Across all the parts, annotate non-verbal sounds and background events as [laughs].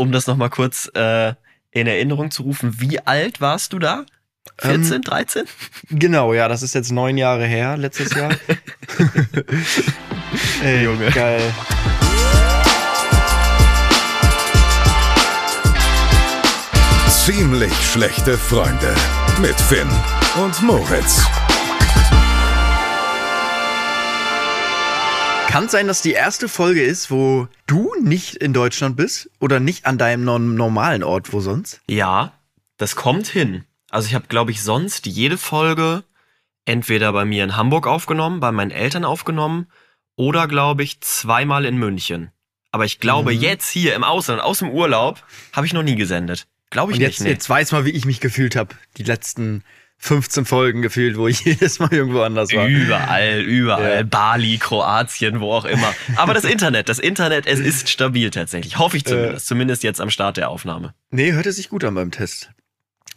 um das nochmal kurz äh, in Erinnerung zu rufen, wie alt warst du da? 14, ähm, 13? Genau, ja, das ist jetzt neun Jahre her, letztes Jahr. [laughs] Ey, Junge. Geil. Ziemlich schlechte Freunde mit Finn und Moritz. Kann es sein, dass die erste Folge ist, wo du nicht in Deutschland bist oder nicht an deinem normalen Ort, wo sonst? Ja, das kommt hin. Also ich habe, glaube ich, sonst jede Folge entweder bei mir in Hamburg aufgenommen, bei meinen Eltern aufgenommen oder, glaube ich, zweimal in München. Aber ich glaube, mhm. jetzt hier im Ausland, aus dem Urlaub, habe ich noch nie gesendet. Glaube ich Und jetzt, nicht. Nee. Jetzt weiß mal, wie ich mich gefühlt habe. Die letzten 15 Folgen gefühlt, wo ich [laughs] jedes Mal irgendwo anders war. Überall, überall. Ja. Bali, Kroatien, wo auch immer. Aber das [laughs] Internet, das Internet, es ist stabil tatsächlich. Hoffe ich zumindest. Äh, zumindest jetzt am Start der Aufnahme. Nee, hörte sich gut an beim Test.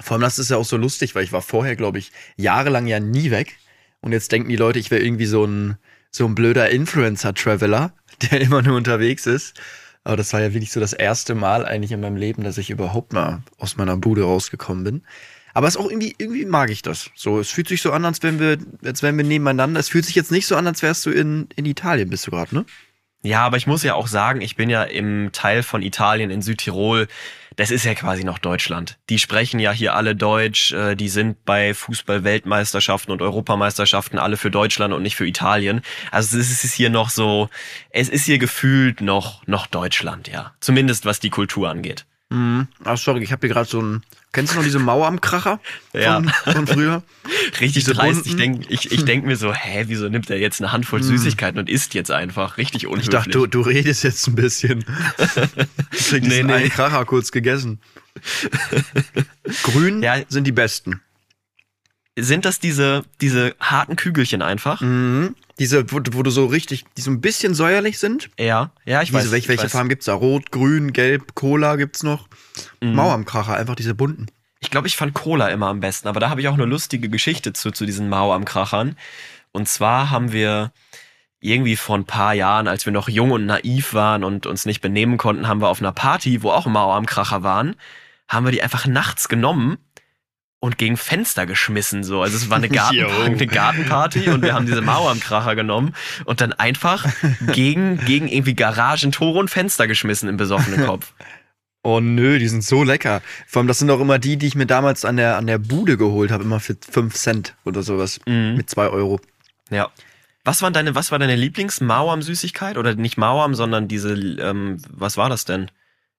Vor allem, das ist ja auch so lustig, weil ich war vorher, glaube ich, jahrelang ja nie weg. Und jetzt denken die Leute, ich wäre irgendwie so ein, so ein blöder Influencer-Traveler, [laughs] der immer nur unterwegs ist. Aber das war ja wirklich so das erste Mal eigentlich in meinem Leben, dass ich überhaupt mal aus meiner Bude rausgekommen bin. Aber es ist auch irgendwie, irgendwie mag ich das. So, es fühlt sich so an, als wenn wir, als wenn wir nebeneinander. Es fühlt sich jetzt nicht so an, als wärst du in, in Italien, bist du gerade, ne? Ja, aber ich muss ja auch sagen, ich bin ja im Teil von Italien in Südtirol. Das ist ja quasi noch Deutschland. Die sprechen ja hier alle Deutsch. Äh, die sind bei Fußball-Weltmeisterschaften und Europameisterschaften alle für Deutschland und nicht für Italien. Also es ist hier noch so, es ist hier gefühlt noch, noch Deutschland, ja. Zumindest was die Kultur angeht. Mhm. Ach, sorry, ich habe hier gerade so ein. Kennst du noch diese Mauer am Kracher [laughs] von, ja. von früher? Richtig diese dreist. Ich denke ich, ich denk mir so, hä, wieso nimmt er jetzt eine Handvoll mhm. Süßigkeiten und isst jetzt einfach? Richtig unhöflich. Ich dachte, du, du redest jetzt ein bisschen. [laughs] ich nee, nee. einen Kracher kurz gegessen. Grün ja. sind die besten. Sind das diese, diese harten Kügelchen einfach? Mhm. Diese, wo, wo, du so richtig, die so ein bisschen säuerlich sind. Ja, ja, ich diese, weiß. Welche, welche weiß. Farben gibt's da? Rot, Grün, Gelb, Cola gibt's noch. Mhm. Mauermkracher, einfach diese bunten. Ich glaube, ich fand Cola immer am besten, aber da habe ich auch eine lustige Geschichte zu, zu diesen Mauer am Krachern. Und zwar haben wir irgendwie vor ein paar Jahren, als wir noch jung und naiv waren und uns nicht benehmen konnten, haben wir auf einer Party, wo auch Mauer am Kracher waren, haben wir die einfach nachts genommen und gegen Fenster geschmissen so. Also es war eine, [laughs] Garten eine Gartenparty und wir haben diese Mauer am Kracher genommen und dann einfach gegen, gegen irgendwie Garagentore und Fenster geschmissen im besoffenen Kopf. [laughs] Oh nö, die sind so lecker. Vor allem, das sind auch immer die, die ich mir damals an der, an der Bude geholt habe, immer für 5 Cent oder sowas. Mhm. Mit 2 Euro. Ja. Was war deine, was war deine Lieblings-Mauam-Süßigkeit? Oder nicht Mauam, sondern diese, ähm, was war das denn?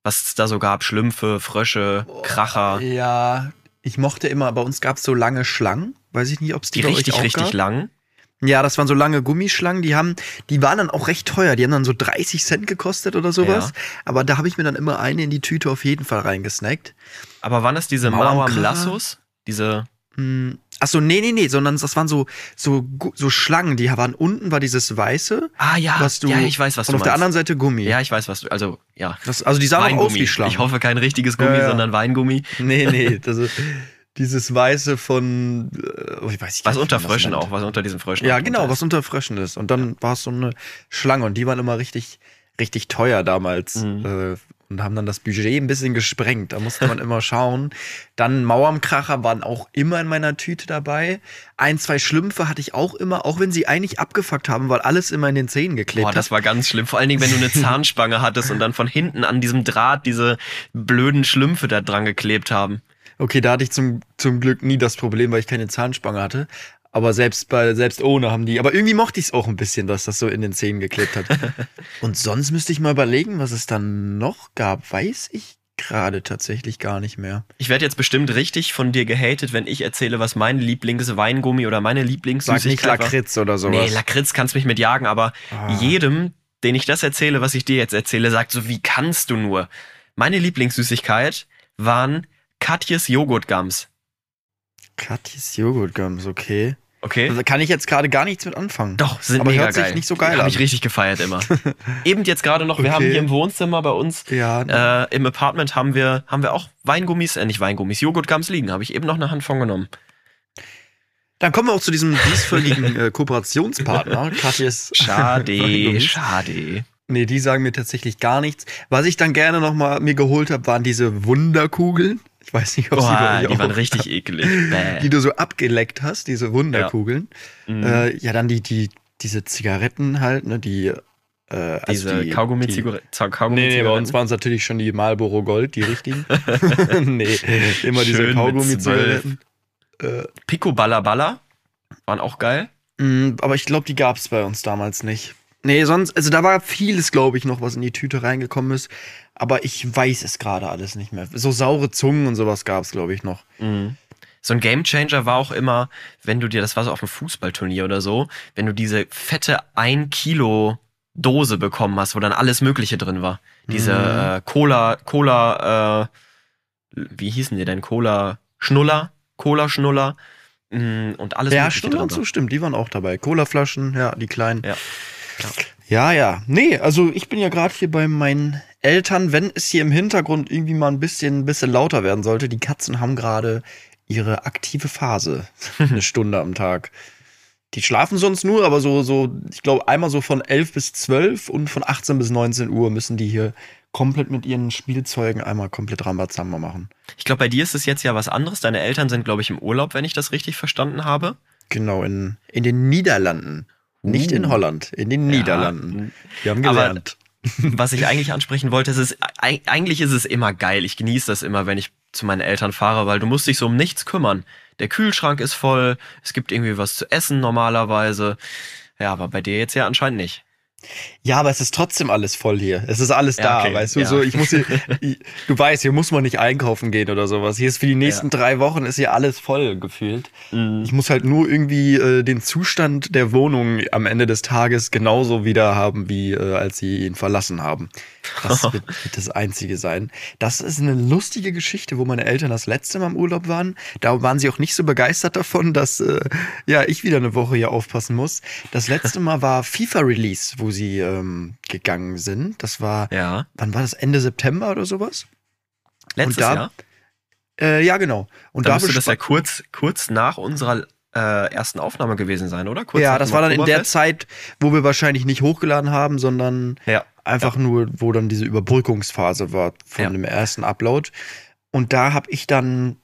Was es da so gab? Schlümpfe, Frösche, Kracher. Ja, ich mochte immer, bei uns gab es so lange Schlangen. Weiß ich nicht, ob es die, die richtig, richtig gab. lang. Ja, das waren so lange Gummischlangen, die haben, die waren dann auch recht teuer. Die haben dann so 30 Cent gekostet oder sowas. Ja. Aber da habe ich mir dann immer eine in die Tüte auf jeden Fall reingesnackt. Aber waren das diese Mauam Lassos? Diese. Hm, ach so, nee, nee, nee, sondern das waren so, so, so Schlangen, die waren unten war dieses weiße. Ah, ja. Was du, ja, ich weiß, was und du auf der anderen Seite Gummi. Ja, ich weiß, was du, also, ja. Das, also die sahen auch aus wie Schlangen. Ich hoffe, kein richtiges Gummi, ja, ja. sondern Weingummi. Nee, nee, [laughs] das ist, dieses Weiße von, oh, ich weiß nicht. Was unter Fröschen auch, was unter diesen Fröschen. Ja, genau, was unter Fröschen ist. Und dann ja. war es so eine Schlange und die waren immer richtig, richtig teuer damals. Mhm. Und haben dann das Budget ein bisschen gesprengt. Da musste man immer schauen. Dann Mauermkracher waren auch immer in meiner Tüte dabei. Ein, zwei Schlümpfe hatte ich auch immer, auch wenn sie eigentlich abgefuckt haben, weil alles immer in den Zähnen geklebt Boah, das war ganz schlimm. Vor allen Dingen, wenn du eine [laughs] Zahnspange hattest und dann von hinten an diesem Draht diese blöden Schlümpfe da dran geklebt haben. Okay, da hatte ich zum, zum Glück nie das Problem, weil ich keine Zahnspange hatte. Aber selbst bei, selbst ohne haben die. Aber irgendwie mochte ich es auch ein bisschen, dass das so in den Zähnen geklebt hat. [laughs] Und sonst müsste ich mal überlegen, was es dann noch gab. Weiß ich gerade tatsächlich gar nicht mehr. Ich werde jetzt bestimmt richtig von dir gehatet, wenn ich erzähle, was mein Lieblingsweingummi oder meine Lieblingssüßigkeit Sag nicht Lakritz oder sowas. Nee, Lakritz kannst mich mit jagen, aber ah. jedem, den ich das erzähle, was ich dir jetzt erzähle, sagt so, wie kannst du nur? Meine Lieblingssüßigkeit waren Katjes Joghurtgums. Katjes Joghurtgums, okay. Okay. Also kann ich jetzt gerade gar nichts mit anfangen. Doch, sind Aber mega hört sich geil. nicht so geil Hab an. ich richtig gefeiert immer. [laughs] Eben jetzt gerade noch, wir Okay. haben hier im Wohnzimmer bei uns, Ja, äh, im Apartment haben wir, haben wir auch Weingummis, äh, nicht Weingummis, Joghurtgums liegen. Habe ich eben noch eine Hand von genommen. Dann kommen wir auch zu diesem diesvölligen [laughs] äh, Kooperationspartner, Katjes. [laughs] Schade, schade. Nee, die sagen mir tatsächlich gar nichts. Was ich dann gerne noch mal mir geholt habe, waren diese Wunderkugeln. Ich weiß nicht, ob sie bei Boah, euch die auch- waren richtig eklig. Bäh. die du so abgeleckt hast, diese Wunderkugeln. Mhm. Äh, ja, dann die, die, diese Zigaretten halt, ne, die, äh, also Diese die, die, Kaugummi-Zigaretten. Nee, nee, bei uns waren es natürlich schon die Marlboro Gold, die richtigen. [laughs] nee, immer diese Schön mit Kaugummi-Zigaretten. Pico Balla Balla waren auch geil. Mm, aber ich glaube, die gab es bei uns damals nicht. Nee, sonst, also da war vieles, glaube ich, noch, was in die Tüte reingekommen ist. Aber ich weiß es gerade alles nicht mehr. So saure Zungen und sowas gab es, glaube ich, noch. So ein Gamechanger war auch immer, wenn du dir, das war so auf einem Fußballturnier oder so, wenn du diese fette 1 Kilo Dose bekommen hast, wo dann alles Mögliche drin war. Diese Mhm. äh, Cola, Cola, äh, wie hießen die denn? Cola Schnuller, Cola Schnuller mm, und alles Ja, Mögliche stimmt, drin. und so stimmt. Die waren auch dabei. Colaflaschen, ja, die kleinen. Ja. Ja, ja. Nee, also ich bin ja gerade hier bei meinen Eltern, wenn es hier im Hintergrund irgendwie mal ein bisschen, ein bisschen lauter werden sollte. Die Katzen haben gerade ihre aktive Phase. [laughs] Eine Stunde am Tag. Die schlafen sonst nur, aber so, so, ich glaube, einmal so von 11 bis 12 und von 18 bis 19 Uhr müssen die hier komplett mit ihren Spielzeugen einmal komplett Rambazamba machen. Ich glaube, bei dir ist es jetzt ja was anderes. Deine Eltern sind, glaube ich, im Urlaub, wenn ich das richtig verstanden habe. Genau, in, in den Niederlanden. Nicht in Uh. Holland, in den Niederlanden. Wir haben Aber- gelernt. [laughs] Was ich eigentlich ansprechen wollte, ist es, eig- eigentlich ist es immer geil. Ich genieße das immer, wenn ich zu meinen Eltern fahre, weil du musst dich so um nichts kümmern. Der Kühlschrank ist voll, es gibt irgendwie was zu essen normalerweise. Ja, aber bei dir jetzt ja anscheinend nicht. Ja, aber es ist trotzdem alles voll hier. Es ist alles Ja, da, okay, weißt du? ja. So, ich muss hier, [laughs] ich, du weißt, hier muss man nicht einkaufen gehen oder sowas. Hier ist für die nächsten drei Wochen ist hier alles voll gefühlt. Ich muss halt nur irgendwie äh, den Zustand der Wohnung am Ende des Tages genauso wieder haben, wie äh, als sie ihn verlassen haben. Das [laughs] wird, wird das Einzige sein. Das ist eine lustige Geschichte, wo meine Eltern das letzte Mal im Urlaub waren. Da waren sie auch nicht so begeistert davon, dass äh, ja ich wieder eine Woche hier aufpassen muss. Das letzte Mal war FIFA Release, wo sie ähm, gegangen sind. Das war, Ja. wann war das? Ende September oder sowas? Letztes da- Jahr. Äh, ja, genau. Und Da müsste das ja kurz, kurz nach unserer äh, ersten Aufnahme gewesen sein, oder? Kurz ja, das war dann in der? Zeit, wo wir wahrscheinlich nicht hochgeladen haben, sondern Ja. einfach nur, wo dann diese Überbrückungsphase war von Ja. dem ersten Upload. Und da habe ich dann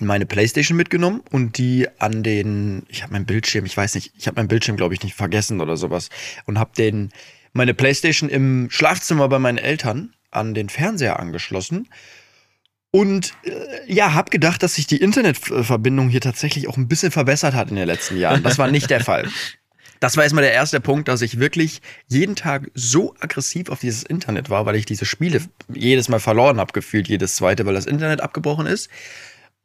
meine Playstation mitgenommen und die an den, ich habe meinen Bildschirm, ich weiß nicht, ich habe meinen Bildschirm, glaube ich, nicht vergessen oder sowas und habe den meine Playstation im Schlafzimmer bei meinen Eltern an den Fernseher angeschlossen und äh, ja, habe gedacht, dass sich die Internetverbindung hier tatsächlich auch ein bisschen verbessert hat in den letzten Jahren. Das war nicht der Fall. Das war erstmal der erste Punkt, dass ich wirklich jeden Tag so aggressiv auf dieses Internet war, weil ich diese Spiele jedes Mal verloren habe, gefühlt jedes zweite, weil das Internet abgebrochen ist.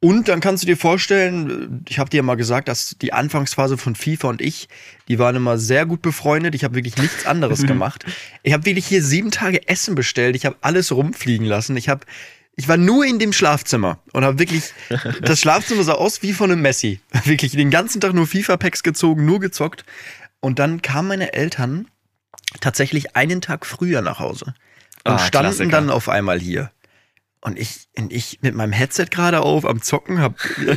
Und dann kannst du dir vorstellen, ich habe dir mal gesagt, dass die Anfangsphase von FIFA und ich, die waren immer sehr gut befreundet. Ich habe wirklich nichts anderes gemacht. Ich habe wirklich hier sieben Tage Essen bestellt. Ich habe alles rumfliegen lassen. Ich habe ich war nur in dem Schlafzimmer und habe wirklich, [laughs] das Schlafzimmer sah aus wie von einem Messi. [laughs] Wirklich den ganzen Tag nur FIFA-Packs gezogen, nur gezockt. Und dann kamen meine Eltern tatsächlich einen Tag früher nach Hause und Ah, standen Klassiker. dann auf einmal hier. Und ich, und ich mit meinem Headset gerade auf, am Zocken, hab,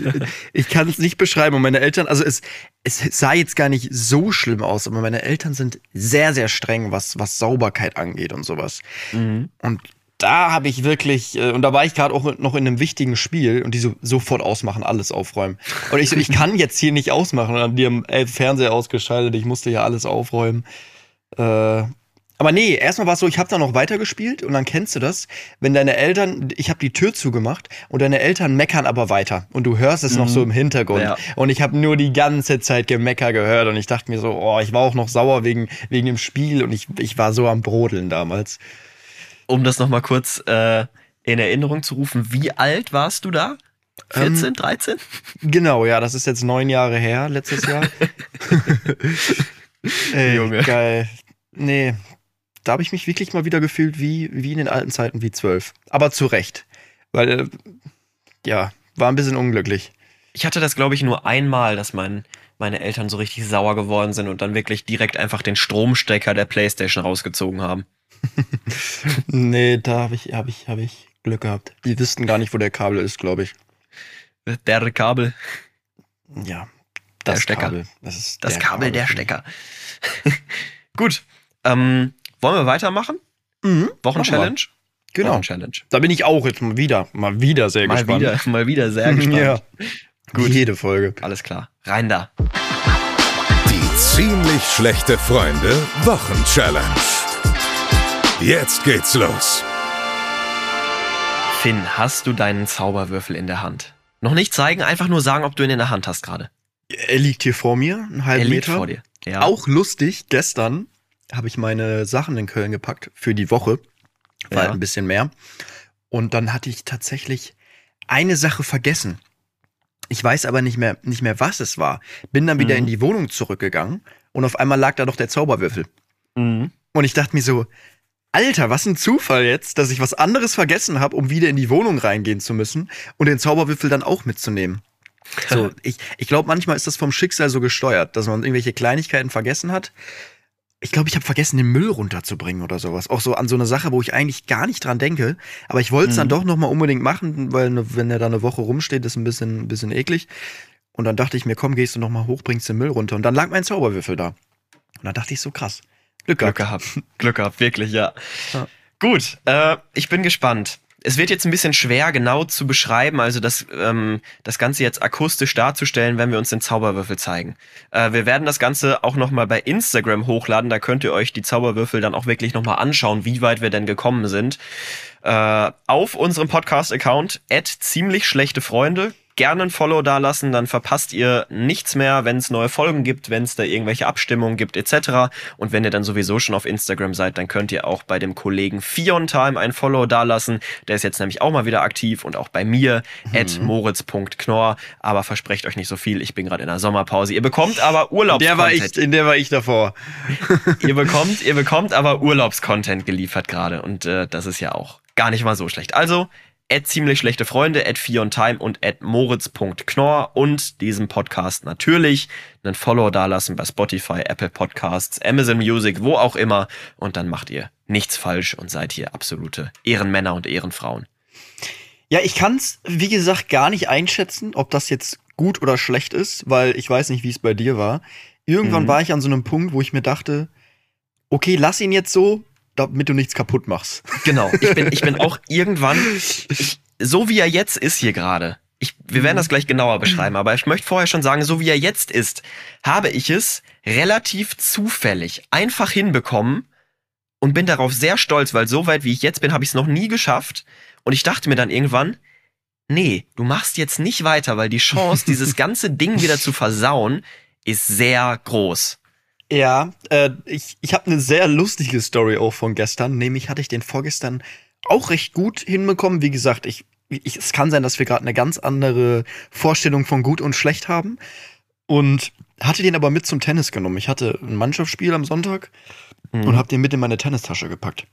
[laughs] ich kann es nicht beschreiben. Und meine Eltern, also es, es sah jetzt gar nicht so schlimm aus, aber meine Eltern sind sehr, sehr streng, was, was Sauberkeit angeht und sowas. Mhm. Und da habe ich wirklich, äh, und da war ich gerade auch noch in einem wichtigen Spiel und die so sofort ausmachen, alles aufräumen. Und ich so, ich kann jetzt hier nicht ausmachen. Und dann die haben äh, Fernseher ausgeschaltet, ich musste hier alles aufräumen. Äh, aber nee, erstmal war es so, ich habe da noch weitergespielt und dann kennst du das, wenn deine Eltern, ich habe die Tür zugemacht und deine Eltern meckern aber weiter und du hörst es noch so im Hintergrund Ja. und ich habe nur die ganze Zeit Gemecker gehört und ich dachte mir so, oh, ich war auch noch sauer wegen wegen dem Spiel und ich ich war so am brodeln damals. Um das nochmal kurz äh, in Erinnerung zu rufen, wie alt warst du da? 14, 13? Genau, ja, das ist jetzt neun Jahre her, letztes Jahr. [laughs] Ey, Junge. Geil. Nee, da habe ich mich wirklich mal wieder gefühlt wie, wie in den alten Zeiten, wie zwölf. Aber zu Recht. Weil, äh, ja, war ein bisschen unglücklich. Ich hatte das, glaube ich, nur einmal, dass mein, meine Eltern so richtig sauer geworden sind und dann wirklich direkt einfach den Stromstecker der Playstation rausgezogen haben. [laughs] Nee, da habe ich, hab ich, hab ich Glück gehabt. Die wüssten gar nicht, wo der Kabel ist, glaube ich. Der Kabel, Ja, Der das Stecker. Kabel. Das ist das Kabel, der für mich. Stecker. [laughs] Gut. Ähm, Wollen wir weitermachen? Mhm. Wochenchallenge? Genau. Wochenchallenge. Da bin ich auch jetzt mal wieder, mal wieder sehr Mal gespannt. wieder, mal wieder sehr [laughs] gespannt. Ja. Gut. Jede Folge. Alles klar. Rein da. Die ziemlich schlechte Freunde Wochenchallenge. Jetzt geht's los. Finn, hast du deinen Zauberwürfel in der Hand? Noch nicht zeigen, einfach nur sagen, ob du ihn in der Hand hast gerade. Er liegt hier vor mir, einen halben Er liegt Meter. vor dir. Ja. Auch lustig, gestern habe ich meine Sachen in Köln gepackt für die Woche. War Ja. halt ein bisschen mehr. Und dann hatte ich tatsächlich eine Sache vergessen. Ich weiß aber nicht mehr, nicht mehr, was es war. Bin dann wieder Mhm. in die Wohnung zurückgegangen und auf einmal lag da doch der Zauberwürfel. Mhm. Und ich dachte mir so, Alter, was ein Zufall jetzt, dass ich was anderes vergessen habe, um wieder in die Wohnung reingehen zu müssen und den Zauberwürfel dann auch mitzunehmen. [laughs] So, ich, ich glaube, manchmal ist das vom Schicksal so gesteuert, dass man irgendwelche Kleinigkeiten vergessen hat. Ich glaube, ich habe vergessen, den Müll runterzubringen oder sowas. Auch so an so eine Sache, wo ich eigentlich gar nicht dran denke. Aber ich wollte es dann Mhm. doch noch mal unbedingt machen, weil ne, wenn er da eine Woche rumsteht, ist ein bisschen, ein bisschen eklig. Und dann dachte ich mir, komm, gehst du noch mal hoch, bringst den Müll runter. Und dann lag mein Zauberwürfel da. Und dann dachte ich so, krass. Glück Glück gehabt. gehabt. [laughs] Glück gehabt, wirklich, ja. Ja. Gut, äh, ich bin gespannt. Es wird jetzt ein bisschen schwer, genau zu beschreiben, also das, ähm, das Ganze jetzt akustisch darzustellen, wenn wir uns den Zauberwürfel zeigen. Äh, wir werden das Ganze auch nochmal bei Instagram hochladen, da könnt ihr euch die Zauberwürfel dann auch wirklich nochmal anschauen, wie weit wir denn gekommen sind. Äh, auf unserem Podcast-Account ziemlich schlechte Freunde. Gerne ein Follow dalassen, dann verpasst ihr nichts mehr, wenn es neue Folgen gibt, wenn es da irgendwelche Abstimmungen gibt, etc. Und wenn ihr dann sowieso schon auf Instagram seid, dann könnt ihr auch bei dem Kollegen Fiontime ein Follow dalassen. Der ist jetzt nämlich auch mal wieder aktiv und auch bei mir, at moritz.knorr. Aber versprecht euch nicht so viel, ich bin gerade in der Sommerpause. Ihr bekommt aber Urlaubs Der war ich, in der war ich davor. [laughs] ihr bekommt, ihr bekommt aber Urlaubscontent geliefert gerade und äh, das ist ja auch gar nicht mal so schlecht. Also at ziemlich schlechte Freunde, at Fiontime und at moritz.knorr und diesem Podcast natürlich einen Follow dalassen bei Spotify, Apple Podcasts, Amazon Music, wo auch immer und dann macht ihr nichts falsch und seid hier absolute Ehrenmänner und Ehrenfrauen. Ja, ich kann's, wie gesagt, gar nicht einschätzen, ob das jetzt gut oder schlecht ist, weil ich weiß nicht, wie es bei dir war. Irgendwann Mhm. war ich an so einem Punkt, wo ich mir dachte, okay, lass ihn jetzt so, damit du nichts kaputt machst. [laughs] Genau, ich bin, ich bin auch irgendwann, ich, so wie er jetzt ist hier gerade, ich, wir werden das gleich genauer beschreiben, aber ich möchte vorher schon sagen, so wie er jetzt ist, habe ich es relativ zufällig einfach hinbekommen und bin darauf sehr stolz, weil so weit wie ich jetzt bin, habe ich es noch nie geschafft. Und ich dachte mir dann irgendwann, nee, du machst jetzt nicht weiter, weil die Chance, dieses [laughs] ganze Ding wieder zu versauen, ist sehr groß. Ja, äh, ich, ich habe eine sehr lustige Story auch von gestern. Nämlich hatte ich den vorgestern auch recht gut hinbekommen. Wie gesagt, ich, ich, es kann sein, dass wir gerade eine ganz andere Vorstellung von gut und schlecht haben. Und hatte den aber mit zum Tennis genommen. Ich hatte ein Mannschaftsspiel am Sonntag Mhm. und habe den mit in meine Tennistasche gepackt.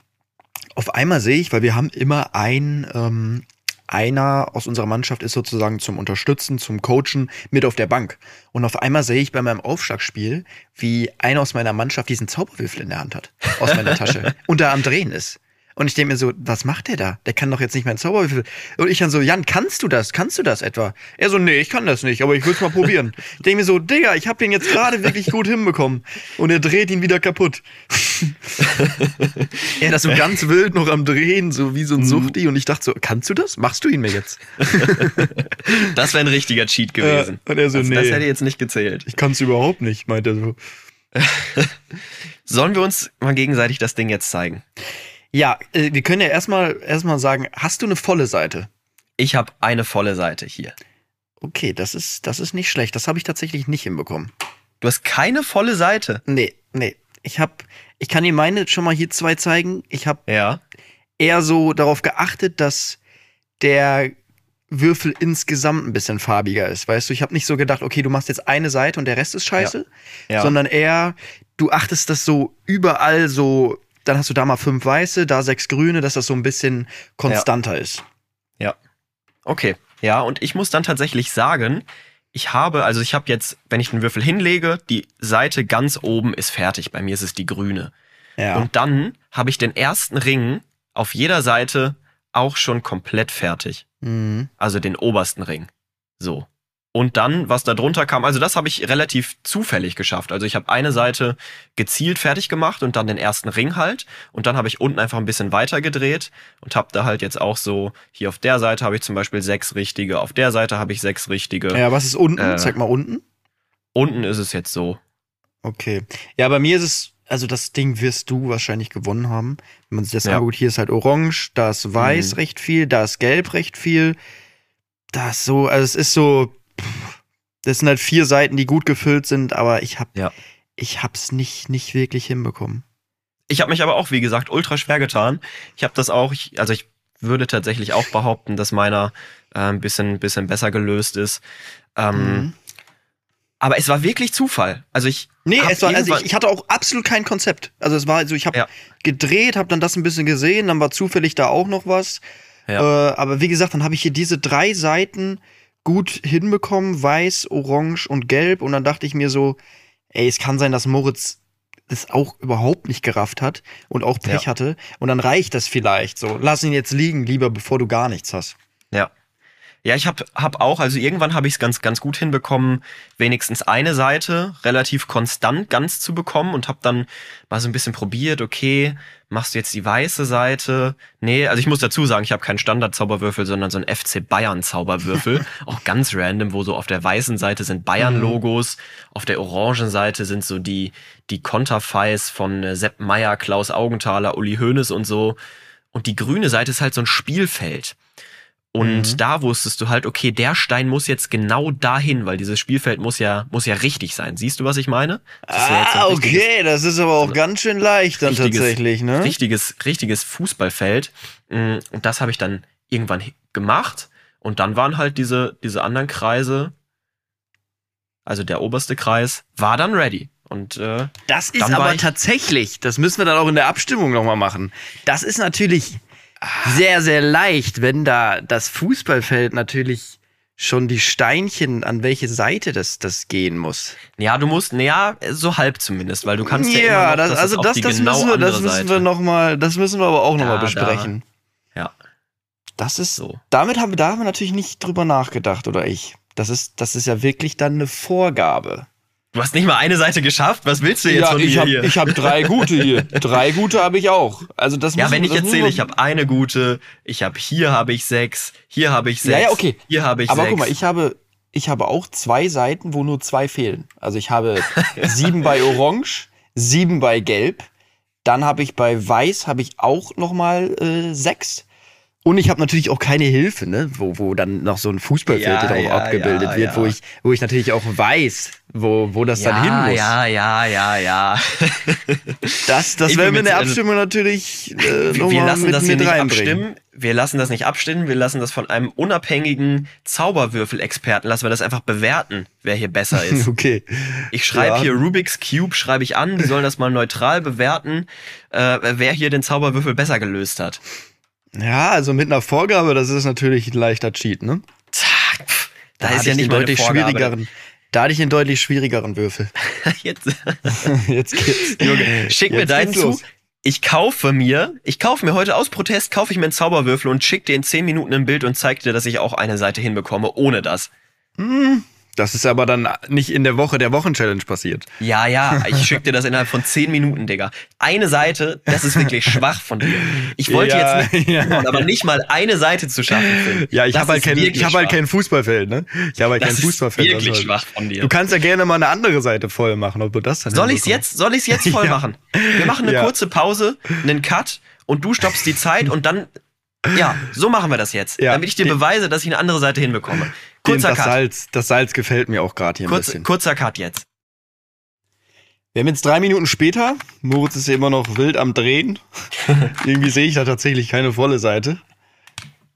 Auf einmal sehe ich, weil wir haben immer ein, ähm, einer aus unserer Mannschaft ist sozusagen zum Unterstützen, zum Coachen mit auf der Bank. Und auf einmal sehe ich bei meinem Aufschlagspiel, wie einer aus meiner Mannschaft diesen Zauberwürfel in der Hand hat, aus meiner Tasche, [laughs] und da am Drehen ist. Und ich denke mir so, was macht der da? Der kann doch jetzt nicht meinen Zauberwürfel. Und ich dann so, Jan, kannst du das? Kannst du das etwa? Er so, nee, ich kann das nicht, aber ich will's mal probieren. Ich denke mir so, Digga, ich hab den jetzt gerade wirklich gut hinbekommen. Und er dreht ihn wieder kaputt. [laughs] er das so ganz wild noch am Drehen, so wie so ein Suchti. Und ich dachte so, kannst du das? Machst du ihn mir jetzt? [laughs] Das wäre ein richtiger Cheat gewesen. Ja, und er so, also, Das nee. hätte jetzt nicht gezählt. Ich kann's überhaupt nicht, meint er so. [laughs] Sollen wir uns mal gegenseitig das Ding jetzt zeigen? Ja, äh, wir können ja erstmal erstmal sagen, hast du eine volle Seite? Ich habe eine volle Seite hier. Okay, das ist, das ist nicht schlecht. Das habe ich tatsächlich nicht hinbekommen. Du hast keine volle Seite. Nee, nee. Ich hab, ich kann dir meine schon mal hier zwei zeigen. Ich habe Ja. eher so darauf geachtet, dass der Würfel insgesamt ein bisschen farbiger ist. Weißt du, ich habe nicht so gedacht, okay, du machst jetzt eine Seite und der Rest ist scheiße, ja. sondern eher, du achtest das so überall so, dann hast du da mal fünf weiße, da sechs grüne, dass das so ein bisschen konstanter ist. Okay. Ja, und ich muss dann tatsächlich sagen, ich habe, also ich habe jetzt, wenn ich den Würfel hinlege, die Seite ganz oben ist fertig. Bei mir ist es die grüne. Ja. Und dann habe ich den ersten Ring auf jeder Seite auch schon komplett fertig. mhm. Also den obersten Ring. So. Und dann, was da drunter kam, also das habe ich relativ zufällig geschafft. Also ich habe eine Seite gezielt fertig gemacht und dann den ersten Ring halt. Und dann habe ich unten einfach ein bisschen weiter gedreht und habe da halt jetzt auch so, hier auf der Seite habe ich zum Beispiel sechs richtige, auf der Seite habe ich sechs richtige. Ja, was ist unten? Äh. Zeig mal unten. Unten ist es jetzt so. Okay. Ja, bei mir ist es, also das Ding wirst du wahrscheinlich gewonnen haben. Wenn man sich das Ja. anguckt, hier ist halt orange, da ist weiß Mhm. recht viel, da ist gelb recht viel. Da ist so, also es ist so, pff, das sind halt vier Seiten, die gut gefüllt sind, aber ich hab, Ja. ich hab's nicht, nicht wirklich hinbekommen. Ich habe mich aber auch, wie gesagt, ultra schwer getan. Ich habe das auch, ich, also ich würde tatsächlich auch behaupten, dass meiner äh, ein bisschen, bisschen besser gelöst ist. Ähm, Mhm. Aber es war wirklich Zufall. Also ich. Nee, es war, also ich, ich hatte auch absolut kein Konzept. Also es war, also ich habe Ja. gedreht, habe dann das ein bisschen gesehen, dann war zufällig da auch noch was. Ja. Äh, aber wie gesagt, dann habe ich hier diese drei Seiten gut hinbekommen, weiß, orange und gelb. Und dann dachte ich mir so, ey, es kann sein, dass Moritz das auch überhaupt nicht gerafft hat und auch Pech Ja. hatte. Und dann reicht das vielleicht so. Lass ihn jetzt liegen, lieber, bevor du gar nichts hast. Ja. Ich hab, hab auch, also irgendwann habe ich es ganz, ganz gut hinbekommen, wenigstens eine Seite relativ konstant ganz zu bekommen und habe dann mal so ein bisschen probiert, okay, machst du jetzt die weiße Seite? Nee, also ich muss dazu sagen, ich habe keinen Standard-Zauberwürfel, sondern so einen FC Bayern-Zauberwürfel. [laughs] auch ganz random, wo so auf der weißen Seite sind Bayern-Logos, auf der orangen Seite sind so die, die Konterfeis von äh, Sepp Meyer, Klaus Augenthaler, Uli Hoeneß und so. Und die grüne Seite ist halt so ein Spielfeld. Und Mhm. da wusstest du halt, okay, der Stein muss jetzt genau dahin, weil dieses Spielfeld muss ja, muss ja richtig sein. Siehst du, was ich meine? Ja Ah, richtiges- okay, das ist aber auch so ganz schön leicht dann tatsächlich, ne? Richtiges, richtiges Fußballfeld. Mm, Und das habe ich dann irgendwann gemacht. Und dann waren halt diese, diese anderen Kreise, also der oberste Kreis, war dann ready. Und äh, Das ist aber ich- tatsächlich, das müssen wir dann auch in der Abstimmung nochmal machen. Das ist natürlich sehr, sehr leicht, wenn da das Fußballfeld natürlich schon die Steinchen, an welche Seite das, das gehen muss. ja, du musst, naja, so halb zumindest, weil du kannst ja, immer noch, das, das also das, das genau müssen wir, das müssen Seite. wir noch mal, das müssen wir aber auch noch Ja, mal besprechen. Ja. Das ist, So. damit haben wir, da haben wir natürlich nicht drüber nachgedacht, oder ich. Das ist, das ist ja wirklich dann eine Vorgabe. Du hast nicht mal eine Seite geschafft. Was willst du jetzt von ich mir habe hier? ich hab drei gute hier. [laughs] drei gute habe ich auch. Also das Ja, muss- wenn ich erzähle, man- ich habe eine gute, ich habe hier habe ich sechs, hier habe ich sechs, Ja, ja, okay. hier habe ich Aber sechs. guck mal, ich habe, ich habe auch zwei Seiten, wo nur zwei fehlen. Also ich habe sieben bei [laughs] Orange, sieben bei Gelb. Dann habe ich bei Weiß habe ich auch noch mal äh, sechs. Und ich habe natürlich auch keine Hilfe, ne, wo, wo dann noch so ein Fußballfeld Ja, drauf ja, abgebildet ja, wird, wo ich, wo ich natürlich auch weiß, wo, wo das dann hin ja, muss. ja, ja, ja, ja. Das, das werden wir in der also- Abstimmung natürlich äh, Wir, noch wir mal lassen mit, das hier mit nicht reinbringen. abstimmen. Wir lassen das nicht abstimmen. Wir lassen das von einem unabhängigen Zauberwürfel-Experten. Lassen wir das einfach bewerten, wer hier besser [laughs] ist. Okay. Ich schreibe hier Rubik's Cube, schreibe ich an. Die sollen das mal neutral bewerten, äh, wer hier den Zauberwürfel besser gelöst hat. Ja, also mit einer Vorgabe, das ist natürlich ein leichter Cheat, ne? Zack, Da, hatte ist ja ich nicht mal deutlich schwierigeren. Da hatte ich einen deutlich schwierigeren Würfel. [laughs] [laughs] Jetzt, Jetzt geht's. Junge, schick mir Jetzt deinen geht's zu. los. Ich kaufe mir, ich kaufe mir heute aus Protest, kaufe ich mir einen Zauberwürfel und schick dir in 10 Minuten ein Bild und zeig dir, dass ich auch eine Seite hinbekomme, ohne das. Das ist aber dann nicht in der Woche der Wochenchallenge passiert. Ja, ja, ich schick dir das innerhalb von 10 Minuten, Digga. Eine Seite, das ist wirklich [laughs] schwach von dir. Ich wollte Ja, jetzt nicht, ja. aber nicht mal eine Seite zu schaffen. Finn. Ja, ich Das habe halt ist kein, wirklich ich hab halt kein Fußballfeld, ne? Ich habe halt Das kein ist Fußballfeld. wirklich also- schwach von dir. Du kannst ja gerne mal eine andere Seite voll machen, ob du das dann Soll ich's jetzt, soll ich's jetzt [laughs] voll machen? Wir machen eine kurze Pause, einen Cut und du stoppst die Zeit [laughs] und dann, ja, so machen wir das jetzt. Ja. Damit ich dir Den- beweise, dass ich eine andere Seite hinbekomme. Den, Kurzer das Cut. Salz, das Salz gefällt mir auch gerade hier ein Kurz, bisschen. kurzer Cut jetzt. Wir haben jetzt drei Minuten später. Moritz ist ja immer noch wild am Drehen. [laughs] Irgendwie sehe ich da tatsächlich keine volle Seite.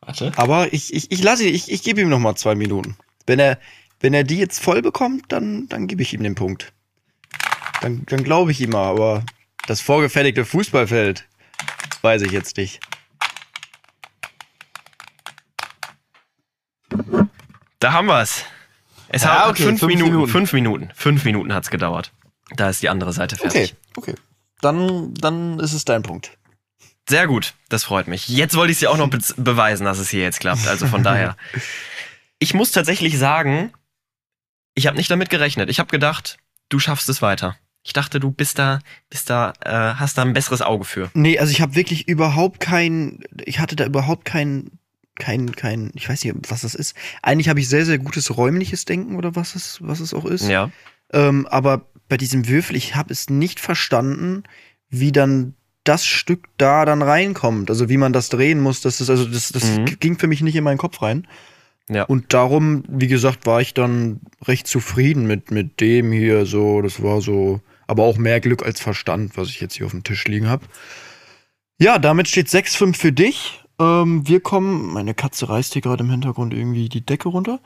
Warte. Aber ich, ich, ich lasse ihn, ich, ich gebe ihm noch mal zwei Minuten. Wenn er, wenn er die jetzt voll bekommt, dann, dann gebe ich ihm den Punkt. Dann, dann glaube ich ihm mal, aber das vorgefertigte Fußballfeld weiß ich jetzt nicht. Da haben wir's. Es Ja, hat okay, fünf, fünf Minuten, Minuten. Fünf Minuten. Fünf Minuten hat's gedauert. Da ist die andere Seite fertig. Okay, okay. Dann, dann ist es dein Punkt. Sehr gut, das freut mich. Jetzt wollte ich dir auch noch be beweisen, dass es hier jetzt klappt. Also von daher. [laughs] Ich muss tatsächlich sagen, Ich habe nicht damit gerechnet. Ich habe gedacht, du schaffst es weiter. Ich dachte, du bist da, bist da, äh, hast da ein besseres Auge für. Nee, also ich habe wirklich überhaupt kein, ich hatte da überhaupt kein, kein, kein, ich weiß nicht, was das ist. Eigentlich habe ich sehr, sehr gutes räumliches Denken oder was es, was es auch ist. Ja. Ähm, aber bei diesem Würfel, ich habe es nicht verstanden, wie dann das Stück da dann reinkommt. Also wie man das drehen muss. Das ist, also das, das Mhm. ging für mich nicht in meinen Kopf rein. Ja. Und darum, wie gesagt, war ich dann recht zufrieden mit, mit dem hier. So, das war so, aber auch mehr Glück als Verstand, was ich jetzt hier auf dem Tisch liegen habe. Ja, damit steht 6-5 für dich. Ähm, wir kommen, meine Katze reißt hier gerade im Hintergrund irgendwie die Decke runter.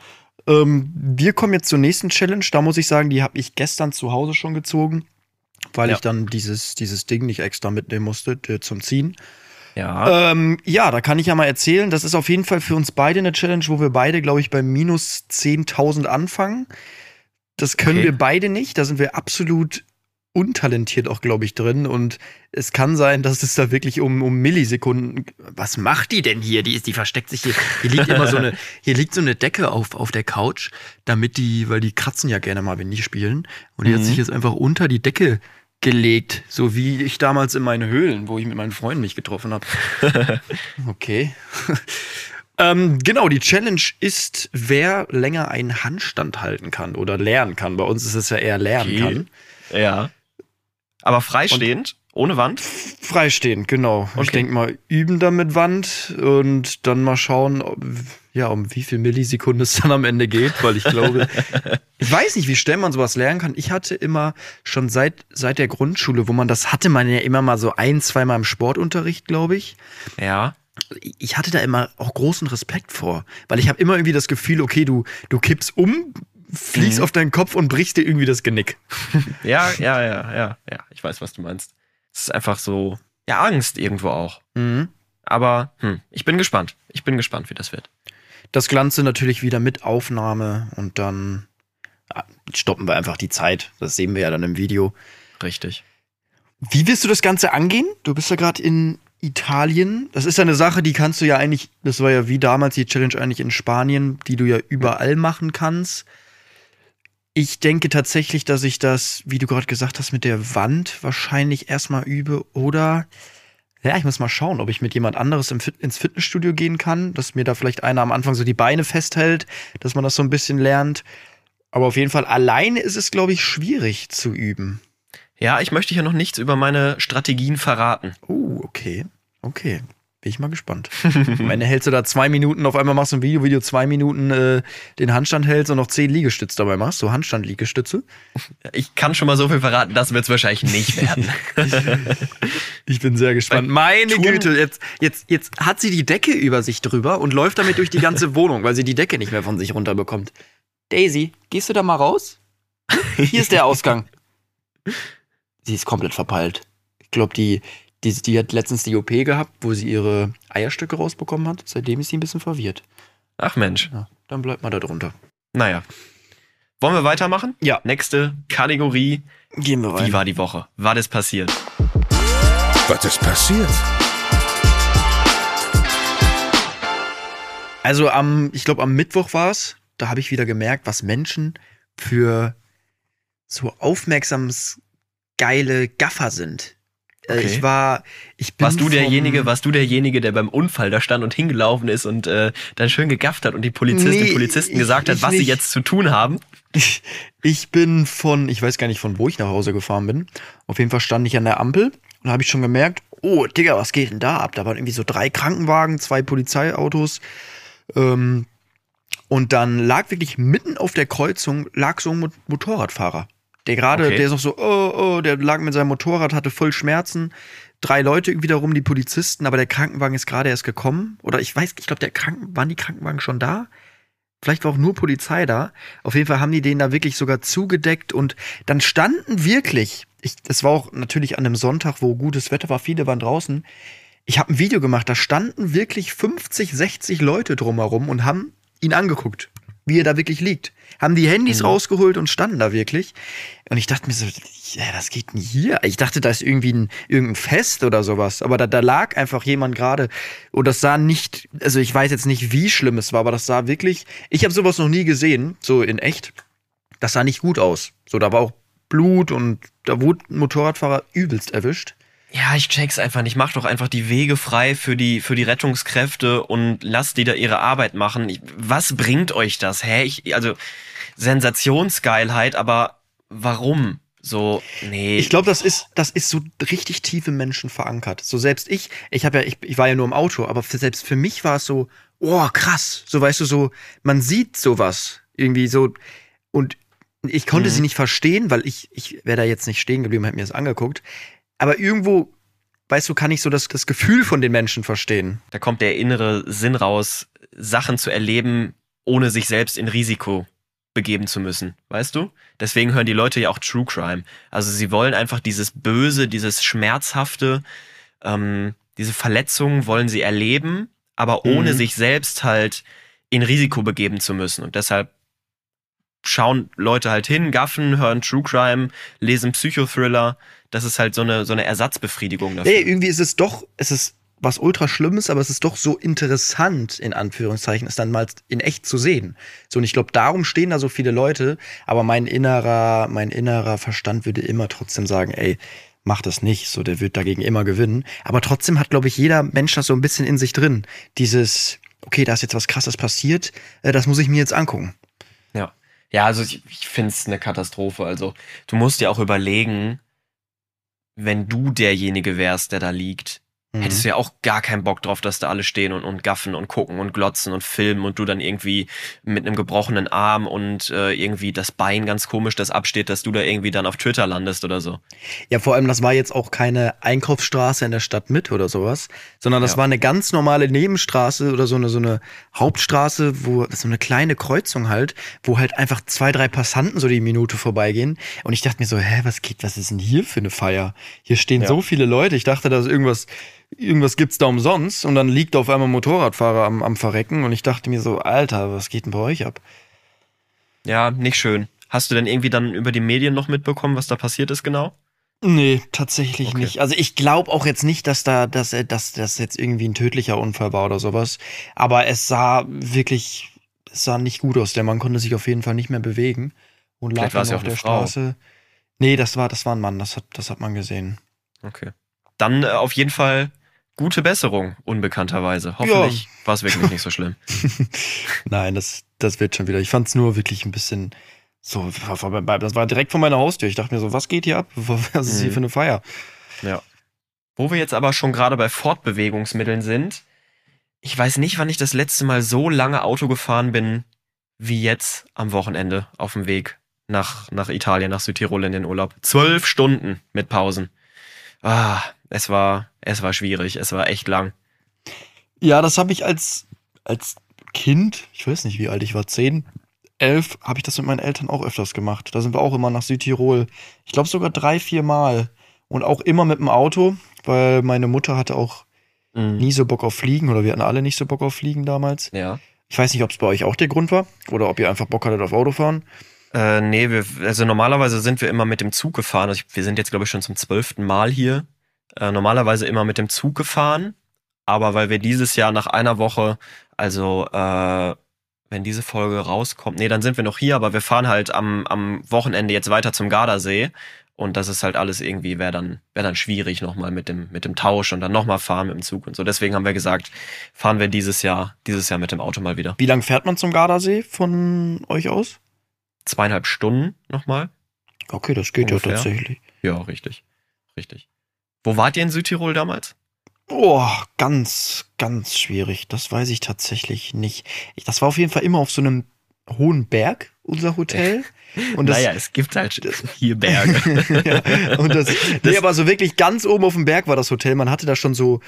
Ähm, wir kommen jetzt zur nächsten Challenge. Da muss ich sagen, die habe ich gestern zu Hause schon gezogen, weil Ja. ich dann dieses, dieses Ding nicht extra mitnehmen musste äh, zum Ziehen. Ja. Ähm, ja, da kann ich ja mal erzählen. Das ist auf jeden Fall für uns beide eine Challenge, wo wir beide, glaube ich, bei minus 10.000 anfangen. Das können Okay. wir beide nicht. Da sind wir absolut untalentiert auch, glaube ich, drin. Und es kann sein, dass es da wirklich um, um Millisekunden. Was macht die denn hier? Die ist, die versteckt sich hier. Hier liegt immer so eine, [laughs] hier liegt so eine Decke auf, auf der Couch, damit die, weil die kratzen ja gerne mal, wenn die spielen. Und die hat Mhm. sich jetzt einfach unter die Decke gelegt, so wie ich damals in meine Höhlen, wo ich mit meinen Freunden mich getroffen habe. [laughs] okay. [laughs] ähm, genau, die Challenge ist, wer länger einen Handstand halten kann oder lernen kann. Bei uns ist es ja eher lernen Okay. kann. ja. Aber freistehend, ohne Wand. [laughs] Freistehend, genau. Ich Okay. denke mal, üben dann mit Wand und dann mal schauen, ob, ja, um wie viel Millisekunden es dann am Ende geht, weil ich glaube, [laughs] ich weiß nicht, wie schnell man sowas lernen kann. Ich hatte immer schon seit, seit der Grundschule, wo man das hatte, man ja immer mal so ein, zweimal im Sportunterricht, glaube ich. Ja. ich hatte da immer auch großen Respekt vor, weil ich habe immer irgendwie das Gefühl, okay, du du kippst um, fliegst Mhm. auf deinen Kopf und brichst dir irgendwie das Genick. [laughs] Ja, ja, ja, ja, ja. Ich weiß, was du meinst. Es ist einfach so, ja, Angst irgendwo auch. Mhm. Aber hm, ich bin gespannt. Ich bin gespannt, wie das wird. Das Ganze natürlich wieder mit Aufnahme und dann ah, stoppen wir einfach die Zeit. Das sehen wir ja dann im Video. Richtig. Wie willst du das Ganze angehen? Du bist ja gerade in Italien. Das ist ja eine Sache, die kannst du ja eigentlich, das war ja wie damals die Challenge eigentlich in Spanien, die du ja überall machen kannst. Ich denke tatsächlich, dass ich das, wie du gerade gesagt hast, mit der Wand wahrscheinlich erstmal übe oder ja, ich muss mal schauen, ob ich mit jemand anderes ins Fitnessstudio gehen kann, dass mir da vielleicht einer am Anfang so die Beine festhält, dass man das so ein bisschen lernt. Aber auf jeden Fall alleine ist es, glaube ich, schwierig zu üben. Ja, ich möchte hier noch nichts über meine Strategien verraten. Oh, okay. Okay. Bin ich mal gespannt. Am Ende hältst du da zwei Minuten, auf einmal machst du ein Video, Video zwei Minuten äh, den Handstand hältst und noch zehn Liegestütze dabei machst, so Handstand-Liegestütze. Ich kann schon mal so viel verraten, das wird es wahrscheinlich nicht werden. [laughs] Ich bin sehr gespannt. Meine Touren- Güte, jetzt, jetzt, jetzt hat sie die Decke über sich drüber und läuft damit durch die ganze [laughs] Wohnung, weil sie die Decke nicht mehr von sich runterbekommt. Daisy, gehst du da mal raus? Hier ist der [laughs] Ausgang. Sie ist komplett verpeilt. Ich glaube, die, die, die hat letztens die OP gehabt, wo sie ihre Eierstöcke rausbekommen hat. Seitdem ist sie ein bisschen verwirrt. Ach Mensch. Ja, dann bleibt mal da drunter. Naja. Wollen wir weitermachen? Ja. Nächste Kategorie. Gehen wir weiter. Wie war die Woche? War das passiert? Was ist passiert? Also am, ich glaube am Mittwoch war es, da habe ich wieder gemerkt, was Menschen für so aufmerksams geile Gaffer sind. Äh, Okay. Ich war, ich bin Warst du derjenige, warst du derjenige, der beim Unfall da stand und hingelaufen ist und äh, dann schön gegafft hat und die Polizistin Nee, Polizisten ich- gesagt hat, ich was sie nicht. jetzt zu tun haben? Ich bin von, ich weiß gar nicht, von wo ich nach Hause gefahren bin. Auf jeden Fall stand ich an der Ampel und habe ich schon gemerkt, oh, Digga, was geht denn da ab? Da waren irgendwie so drei Krankenwagen, zwei Polizeiautos. Ähm, und dann lag wirklich mitten auf der Kreuzung, lag so ein Mo- Motorradfahrer. Der gerade, Okay. der ist noch so, oh, oh, der lag mit seinem Motorrad, hatte voll Schmerzen. Drei Leute irgendwie darum, die Polizisten, aber der Krankenwagen ist gerade erst gekommen. Oder ich weiß, ich glaube, der Kranken, waren die Krankenwagen schon da? Vielleicht war auch nur Polizei da. Auf jeden Fall haben die den da wirklich sogar zugedeckt und dann standen wirklich, ich, das war auch natürlich an einem Sonntag, wo gutes Wetter war, viele waren draußen. Ich habe ein Video gemacht, da standen wirklich 50, 60 Leute drumherum und haben ihn angeguckt, wie er da wirklich liegt. Haben die Handys Mhm. rausgeholt und standen da wirklich. Und ich dachte mir so, ja, was geht denn hier? Ich dachte, da ist irgendwie ein, irgendein Fest oder sowas. Aber da, da lag einfach jemand gerade. Und das sah nicht, also ich weiß jetzt nicht, wie schlimm es war, aber das sah wirklich, ich habe sowas noch nie gesehen, so in echt. das sah nicht gut aus. So, da war auch Blut und da wurde ein Motorradfahrer übelst erwischt. Ja, ich check's einfach nicht. Mach doch einfach die Wege frei für die, für die Rettungskräfte und lass die da ihre Arbeit machen. Was bringt euch das? Hä? Ich, also, Sensationsgeilheit, aber warum? So, nee. Ich glaube, das ist, das ist so richtig tief im Menschen verankert. So selbst ich, ich habe ja, ich, ich war ja nur im Auto, aber für, selbst für mich war es so, oh krass, so weißt du so, man sieht sowas irgendwie so und ich konnte Mhm. sie nicht verstehen, weil ich, ich wäre da jetzt nicht stehen geblieben, hätte mir das angeguckt. Aber irgendwo, weißt du, kann ich so das, das Gefühl von den Menschen verstehen. Da kommt der innere Sinn raus, Sachen zu erleben, ohne sich selbst in Risiko begeben zu müssen. Weißt du? Deswegen hören die Leute ja auch True Crime. Also sie wollen einfach dieses Böse, dieses Schmerzhafte, ähm, diese Verletzungen wollen sie erleben, aber ohne Mhm. sich selbst halt in Risiko begeben zu müssen. Und deshalb schauen Leute halt hin, gaffen, hören True Crime, lesen Psychothriller. Das ist halt so eine, so eine Ersatzbefriedigung dafür. Nee, irgendwie ist es doch, es ist was ultra Schlimmes, aber es ist doch so interessant, in Anführungszeichen, es dann mal in echt zu sehen. So, und ich glaube, darum stehen da so viele Leute, aber mein innerer, mein innerer Verstand würde immer trotzdem sagen, ey, mach das nicht, so, der wird dagegen immer gewinnen. Aber trotzdem hat, glaube ich, jeder Mensch das so ein bisschen in sich drin. Dieses, okay, da ist jetzt was krasses passiert, äh, das muss ich mir jetzt angucken. Ja. Also ich, ich finde es eine Katastrophe. Also du musst dir auch überlegen, wenn du derjenige wärst, der da liegt, Mhm. hättest du ja auch gar keinen Bock drauf, dass da alle stehen und, und gaffen und gucken und glotzen und filmen und du dann irgendwie mit einem gebrochenen Arm und äh, irgendwie das Bein ganz komisch, das absteht, dass du da irgendwie dann auf Twitter landest oder so. Ja, vor allem, das war jetzt auch keine Einkaufsstraße in der Stadt mit oder sowas, sondern das Ja. war eine ganz normale Nebenstraße oder so eine, so eine Hauptstraße, wo, so eine kleine Kreuzung halt, wo halt einfach zwei, drei Passanten so die Minute vorbeigehen. Und ich dachte mir so, hä, was geht, was ist denn hier für eine Feier? Hier stehen Ja. so viele Leute. Ich dachte, da ist irgendwas, irgendwas gibt's da umsonst. Und dann liegt auf einmal ein Motorradfahrer am, am Verrecken. Und ich dachte mir so, Alter, was geht denn bei euch ab? Ja, nicht schön. Hast du denn irgendwie dann über die Medien noch mitbekommen, was da passiert ist genau? Nee, tatsächlich Okay. nicht. Also ich glaube auch jetzt nicht, dass da, dass, dass das jetzt irgendwie ein tödlicher Unfall war oder sowas. Aber es sah wirklich, es sah nicht gut aus. Der Mann konnte sich auf jeden Fall nicht mehr bewegen und lag Vielleicht dann ja auf auch der Frau. Straße. Nee, das war, das war ein Mann. Das hat, das hat man gesehen. Okay. Dann äh, auf jeden Fall gute Besserung, unbekannterweise. Hoffentlich war es wirklich nicht so schlimm. [laughs] Nein, das, das wird schon wieder. Ich fand es nur wirklich ein bisschen so, das war direkt vor meiner Haustür. Ich dachte mir so, was geht hier ab? [laughs] Was ist hier Mhm. für eine Feier? Ja. Wo wir jetzt aber schon gerade bei Fortbewegungsmitteln sind, ich weiß nicht, wann ich das letzte Mal so lange Auto gefahren bin, wie jetzt am Wochenende auf dem Weg nach, nach Italien, nach Südtirol in den Urlaub. Zwölf Stunden mit Pausen. Ah, es war, es war schwierig, es war echt lang. Ja, das habe ich als, als Kind, ich weiß nicht, wie alt ich war, zehn, elf, habe ich das mit meinen Eltern auch öfters gemacht. Da sind wir auch immer nach Südtirol. Ich glaube sogar drei, vier Mal. Und auch immer mit dem Auto, weil meine Mutter hatte auch Mhm. nie so Bock auf Fliegen oder wir hatten alle nicht so Bock auf Fliegen damals. Ja. Ich weiß nicht, ob es bei euch auch der Grund war oder ob ihr einfach Bock hattet auf Autofahren. Äh, nee, wir, also normalerweise sind wir immer mit dem Zug gefahren. Also ich, wir sind jetzt, glaube ich, schon zum zwölften Mal hier. Äh, normalerweise immer mit dem Zug gefahren. Aber weil wir dieses Jahr nach einer Woche, also äh, wenn diese Folge rauskommt, nee, dann sind wir noch hier, aber wir fahren halt am, am Wochenende jetzt weiter zum Gardasee. Und das ist halt alles irgendwie, wäre dann, wäre dann schwierig nochmal mit dem, mit dem Tausch und dann nochmal fahren mit dem Zug und so. Deswegen haben wir gesagt, fahren wir dieses Jahr, dieses Jahr mit dem Auto mal wieder. Wie lang fährt man zum Gardasee von euch aus? Zweieinhalb Stunden nochmal. Okay, das geht Ungefähr. ja tatsächlich. Ja, richtig. Richtig. Wo wart ihr in Südtirol damals? Oh, ganz, ganz schwierig. Das weiß ich tatsächlich nicht. Ich, das war auf jeden Fall immer auf so einem hohen Berg, unser Hotel. [laughs] Und das, naja, es gibt halt [laughs] hier Berge. [laughs] ja, und das, nee, aber so wirklich ganz oben auf dem Berg war das Hotel. Man hatte da schon so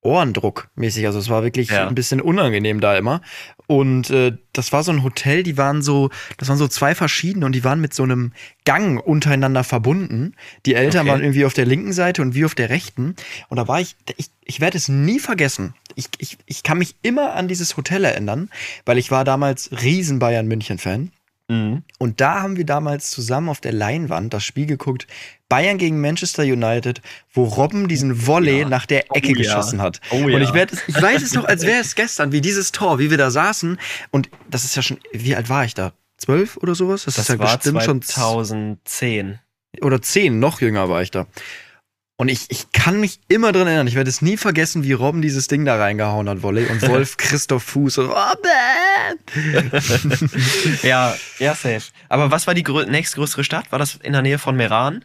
Ohrendruck mäßig. Also es war wirklich Ja. ein bisschen unangenehm da immer. Und äh, das war so ein Hotel, die waren so, das waren so zwei verschiedene und die waren mit so einem Gang untereinander verbunden. Die Eltern Okay. waren irgendwie auf der linken Seite und wir auf der rechten. Und da war ich, ich, ich werde es nie vergessen. Ich, ich, ich kann mich immer an dieses Hotel erinnern, weil ich war damals riesen Bayern München Fan. Mhm. Und da haben wir damals zusammen auf der Leinwand das Spiel geguckt. Bayern gegen Manchester United, wo Robben diesen Volley Ja. nach der Ecke Oh ja. geschossen hat. Oh und ja. ich, werd es, ich weiß es noch, als wäre es [laughs] gestern, wie dieses Tor, wie wir da saßen. Und das ist ja schon, wie alt war ich da? 12 oder sowas. Das, Das ist ja war bestimmt schon 2010. oder 10, noch jünger war ich da. Und ich, ich kann mich immer dran erinnern, ich werde es nie vergessen, wie Robben dieses Ding da reingehauen hat, Volley. Und [laughs] Wolf Christoph Fuß. Robben! [laughs] Ja, ja, safe. Aber was war die grö nächstgrößere Stadt? War das in der Nähe von Meran?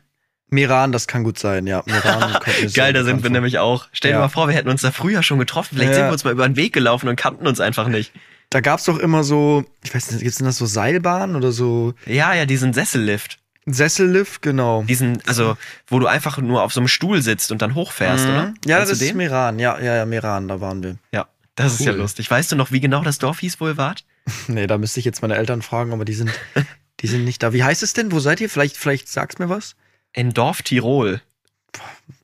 Meran, das kann gut sein, ja. Meran [laughs] Geil, da sind wir vor. nämlich auch. Stell dir Ja. mal vor, wir hätten uns da früher schon getroffen. Vielleicht Ja. sind wir uns mal über den Weg gelaufen und kannten uns einfach nicht. Da gab's doch immer so, ich weiß nicht, gibt's denn das so Seilbahnen oder so Ja, ja, diesen Sessellift. Sessellift, genau. Diesen, also, wo du einfach nur auf so einem Stuhl sitzt und dann hochfährst, Mhm. oder? Ja, Kennst das ist den? Meran, ja, ja, ja, Meran, da waren wir. Ja, das ist ja Cool. lustig. Weißt du noch, wie genau das Dorf hieß, wo ihr wart? [laughs] Nee, da müsste ich jetzt meine Eltern fragen, aber die sind, die sind nicht da. Wie heißt es denn? Wo seid ihr? Vielleicht, vielleicht sag's mir was? In Dorf Tirol.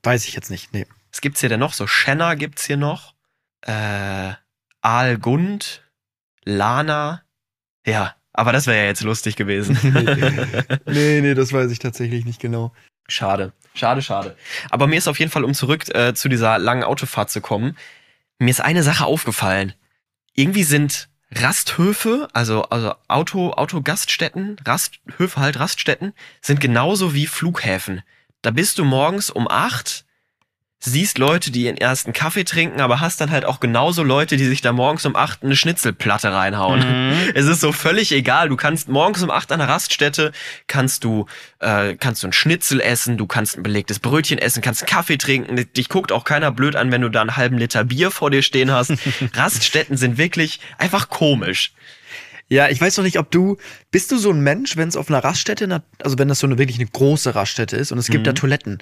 Weiß ich jetzt nicht, nee. Was gibt's hier denn noch? So Schenner gibt's hier noch. Äh, Aalgund, Lana. Ja, aber das wäre ja jetzt lustig gewesen. [laughs] nee, nee, das weiß ich tatsächlich nicht genau. Schade, schade, schade. Aber mir ist auf jeden Fall, um zurück äh, zu dieser langen Autofahrt zu kommen, mir ist eine Sache aufgefallen. Irgendwie sind Rasthöfe, also, also Auto, Autogaststätten, Rasthöfe halt, Raststätten, sind genauso wie Flughäfen. Da bist du morgens um acht, siehst Leute, die ihren ersten Kaffee trinken, aber hast dann halt auch genauso Leute, die sich da morgens um acht eine Schnitzelplatte reinhauen. [laughs] Es ist so völlig egal. Du kannst morgens um acht an der Raststätte, kannst du, äh, kannst du ein Schnitzel essen, du kannst ein belegtes Brötchen essen, kannst einen Kaffee trinken. Dich guckt auch keiner blöd an, wenn du da einen halben Liter Bier vor dir stehen hast. [laughs] Raststätten sind wirklich einfach komisch. Ja, ich weiß noch nicht, ob du, bist du so ein Mensch, wenn es auf einer Raststätte, also wenn das so eine wirklich eine große Raststätte ist und es gibt Mhm. da Toiletten,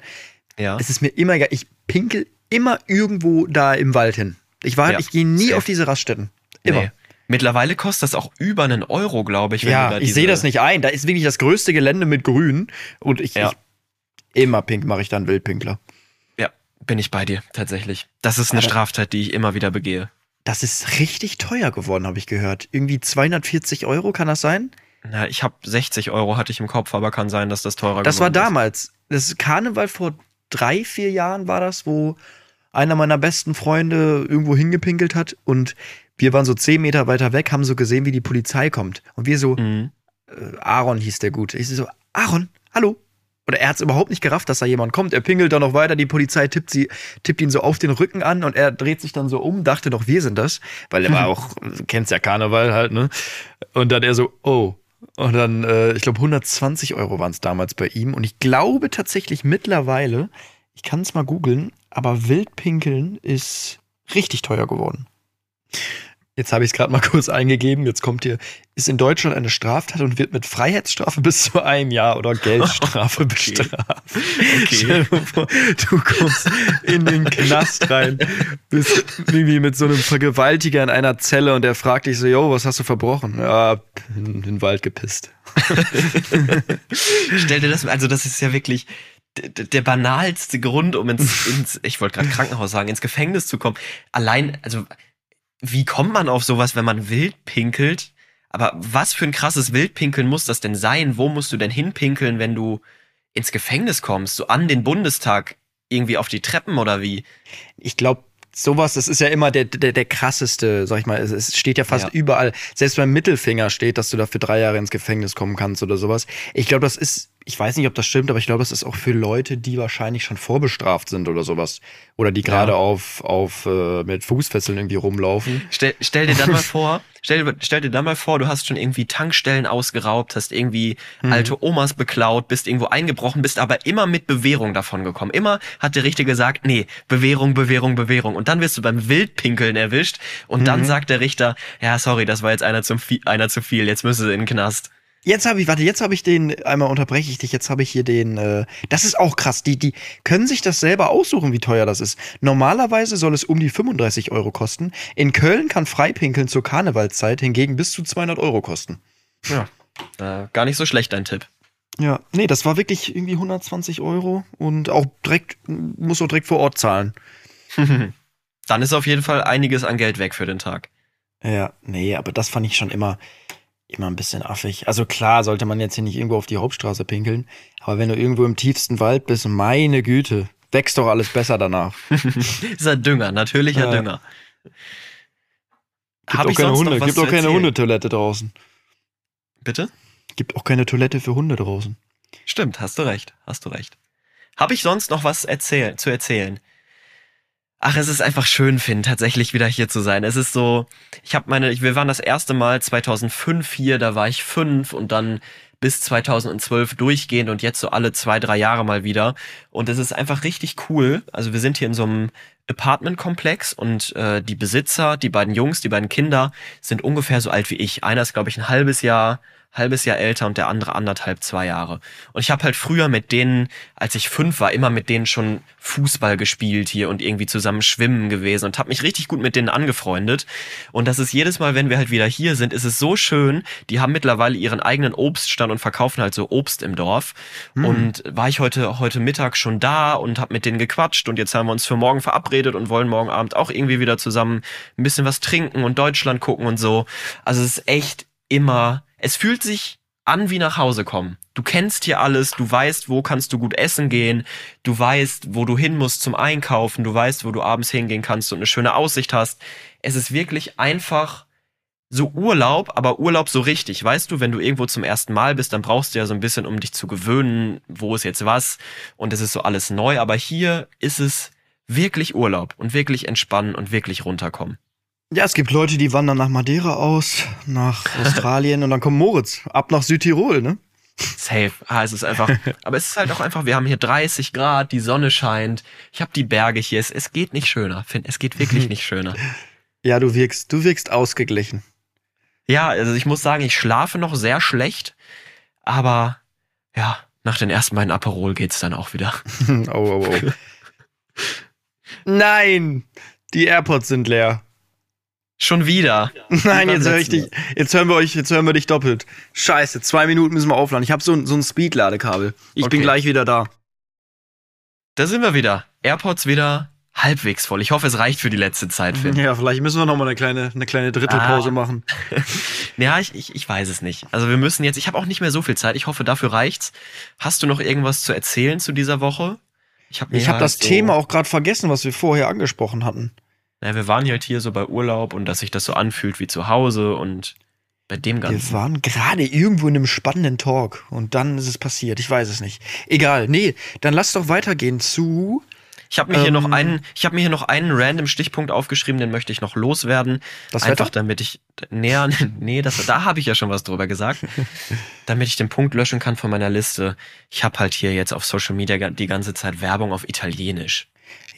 Ja. es ist mir immer egal, ich pinkel immer irgendwo da im Wald hin. Ich war, Ja, ich gehe nie safe. auf diese Raststätten. Immer. Nee. Mittlerweile kostet das auch über einen Euro, glaube ich. wenn du Ja, ich sehe das nicht ein. Da ist wirklich das größte Gelände mit Grün und ich, Ja. ich immer pink mache ich dann Wildpinkler. Ja, bin ich bei dir, tatsächlich. Das ist eine Aber- Straftat, die ich immer wieder begehe. Das ist richtig teuer geworden, habe ich gehört. Irgendwie 240 Euro, kann das sein? Na, ich habe 60 Euro hatte ich im Kopf, aber kann sein, dass das teurer Das war geworden ist. damals. Das ist Karneval vor drei, vier Jahren war das, wo einer meiner besten Freunde irgendwo hingepinkelt hat und wir waren so zehn Meter weiter weg, haben so gesehen, wie die Polizei kommt. Und wir so, Mhm. äh, Aaron hieß der gut. Ich so, Aaron, hallo? Oder er hat es überhaupt nicht gerafft, dass da jemand kommt. Er pingelt dann noch weiter, die Polizei tippt, sie, tippt ihn so auf den Rücken an und er dreht sich dann so um, dachte doch, wir sind das. Weil er war [laughs] auch, du kennst ja Karneval halt, ne? Und dann er so, oh. Und dann, äh, ich glaube, 120 Euro waren es damals bei ihm. Und ich glaube tatsächlich mittlerweile, ich kann es mal googeln, aber Wildpinkeln ist richtig teuer geworden. Jetzt habe ich es gerade mal [laughs] kurz eingegeben. Jetzt kommt hier, ist in Deutschland eine Straftat und wird mit Freiheitsstrafe [laughs] bis zu einem Jahr oder Geldstrafe [laughs] Okay. bestraft. Okay. Mal du kommst in den Knast rein, bist irgendwie mit so einem Vergewaltiger in einer Zelle und der fragt dich so, yo, was hast du verbrochen? Ja, in den Wald gepisst. Stell dir das, also das ist ja wirklich der banalste Grund, um ins, ins ich wollte gerade Krankenhaus sagen, ins Gefängnis zu kommen. Allein, also wie kommt man auf sowas, wenn man wild pinkelt? Aber was für ein krasses Wildpinkeln muss das denn sein? Wo musst du denn hinpinkeln, wenn du ins Gefängnis kommst? So an den Bundestag irgendwie auf die Treppen oder wie? ich glaube, sowas, das ist ja immer der, der, der krasseste, sag ich mal. Es, steht ja fast Ja. überall. Selbst beim Mittelfinger steht, dass du da für drei Jahre ins Gefängnis kommen kannst oder sowas. Ich glaube, das ist, ich weiß nicht, ob das stimmt, aber ich glaube, das ist auch für Leute, die wahrscheinlich schon vorbestraft sind oder sowas. Oder die gerade Ja. auf, auf äh, mit Fußfesseln irgendwie rumlaufen. Stell, stell dir dann mal [laughs] vor, stell, stell dir dann mal vor, du hast schon irgendwie Tankstellen ausgeraubt, hast irgendwie Mhm. alte Omas beklaut, bist irgendwo eingebrochen, bist aber immer mit Bewährung davon gekommen. Immer hat der Richter gesagt, nee, Bewährung, Bewährung, Bewährung. Und dann wirst du beim Wildpinkeln erwischt und dann Mhm. sagt der Richter, ja, sorry, das war jetzt einer, zum einer zu viel, jetzt müssen sie in den Knast. Jetzt habe ich, warte, jetzt habe ich den, einmal unterbreche ich dich, jetzt habe ich hier den, äh, das ist auch krass, die, die können sich das selber aussuchen, wie teuer das ist. Normalerweise soll es um die 35 Euro kosten. In Köln kann Freipinkeln zur Karnevalszeit hingegen bis zu 200 Euro kosten. Ja. Äh, gar nicht so schlecht, dein Tipp. Ja, nee, das war wirklich irgendwie 120 Euro und auch direkt, muss auch direkt vor Ort zahlen. [laughs] dann ist auf jeden Fall einiges an Geld weg für den Tag. Ja, nee, aber das fand ich schon immer, immer ein bisschen affig. Also klar, sollte man jetzt hier nicht irgendwo auf die Hauptstraße pinkeln, aber wenn du irgendwo im tiefsten Wald bist, meine Güte, wächst doch alles besser danach. [laughs] ist ein Dünger, natürlicher Ja. Dünger. Gibt Hab auch keine Hunde, gibt auch keine erzählen? Hundetoilette draußen. Bitte? Gibt auch keine Toilette für Hunde draußen. Stimmt, hast du recht, hast du recht. Habe ich sonst noch was erzähl zu erzählen? Ach, es ist einfach schön, Finn, tatsächlich wieder hier zu sein. Es ist so, ich habe meine, wir waren das erste Mal 2005 hier, da war ich fünf und dann bis 2012 durchgehend und jetzt so alle zwei, drei Jahre mal wieder. Und es ist einfach richtig cool. Also wir sind hier in so einem Apartmentkomplex und äh, die Besitzer, die beiden Jungs, die beiden Kinder sind ungefähr so alt wie ich. Einer ist, glaube ich, ein halbes Jahr halbes Jahr älter und der andere anderthalb, zwei Jahre. Und ich habe halt früher mit denen, als ich fünf war, immer mit denen schon Fußball gespielt hier und irgendwie zusammen schwimmen gewesen und habe mich richtig gut mit denen angefreundet. Und das ist jedes Mal, wenn wir halt wieder hier sind, ist es so schön. Die haben mittlerweile ihren eigenen Obststand und verkaufen halt so Obst im Dorf. Mhm. Und war ich heute heute Mittag schon da und habe mit denen gequatscht und jetzt haben wir uns für morgen verabredet und wollen morgen Abend auch irgendwie wieder zusammen ein bisschen was trinken und Deutschland gucken und so. Also es ist echt immer es fühlt sich an wie nach Hause kommen. Du kennst hier alles, du weißt, wo kannst du gut essen gehen, du weißt, wo du hin musst zum Einkaufen, du weißt, wo du abends hingehen kannst und eine schöne Aussicht hast. Es ist wirklich einfach so Urlaub, aber Urlaub so richtig. Weißt du, wenn du irgendwo zum ersten Mal bist, dann brauchst du ja so ein bisschen, um dich zu gewöhnen, wo ist jetzt was und es ist so alles neu, aber hier ist es wirklich Urlaub und wirklich entspannen und wirklich runterkommen. Ja, es gibt Leute, die wandern nach Madeira aus, nach [laughs] Australien und dann kommt Moritz ab nach Südtirol, ne? Safe. Ah, es ist einfach, [laughs] aber es ist halt auch einfach, wir haben hier 30 Grad, die Sonne scheint, ich habe die Berge hier, es, es geht nicht schöner, Finn, es geht wirklich [laughs] nicht schöner. Ja, du wirkst, du wirkst ausgeglichen. Ja, also ich muss sagen, ich schlafe noch sehr schlecht, aber ja, nach den ersten beiden Aperol geht's dann auch wieder. oh, oh, oh. Nein, die AirPods sind leer. Schon wieder. [laughs] Nein, jetzt höre ich dich. Jetzt hören wir euch, jetzt hören wir dich doppelt. Scheiße, zwei Minuten müssen wir aufladen. Ich habe so, so ein Speed-Ladekabel. Ich okay. bin gleich wieder da. Da sind wir wieder. AirPods wieder halbwegs voll. Ich hoffe, es reicht für die letzte Zeit, Finn. Ja, vielleicht müssen wir noch mal eine kleine, eine kleine Drittelpause ah. machen. [laughs] ja, ich, ich, ich weiß es nicht. Also wir müssen jetzt, ich habe auch nicht mehr so viel Zeit. Ich hoffe, dafür reicht's. Hast du noch irgendwas zu erzählen zu dieser Woche? Ich habe hab das so Thema auch gerade vergessen, was wir vorher angesprochen hatten naja, wir waren halt hier so bei Urlaub und dass sich das so anfühlt wie zu Hause und bei dem Ganzen. Wir waren gerade irgendwo in einem spannenden Talk und dann ist es passiert. Ich weiß es nicht. Egal, nee, dann lass doch weitergehen zu. Ich habe mir ähm, hier noch ähm, einen, ich habe mir hier noch einen random Stichpunkt aufgeschrieben, den möchte ich noch loswerden. Das Einfach Wetter? damit ich näher, [laughs] nee, das, da habe ich ja schon was drüber gesagt, [laughs] damit ich den Punkt löschen kann von meiner Liste. Ich habe halt hier jetzt auf Social Media die ganze Zeit Werbung auf Italienisch.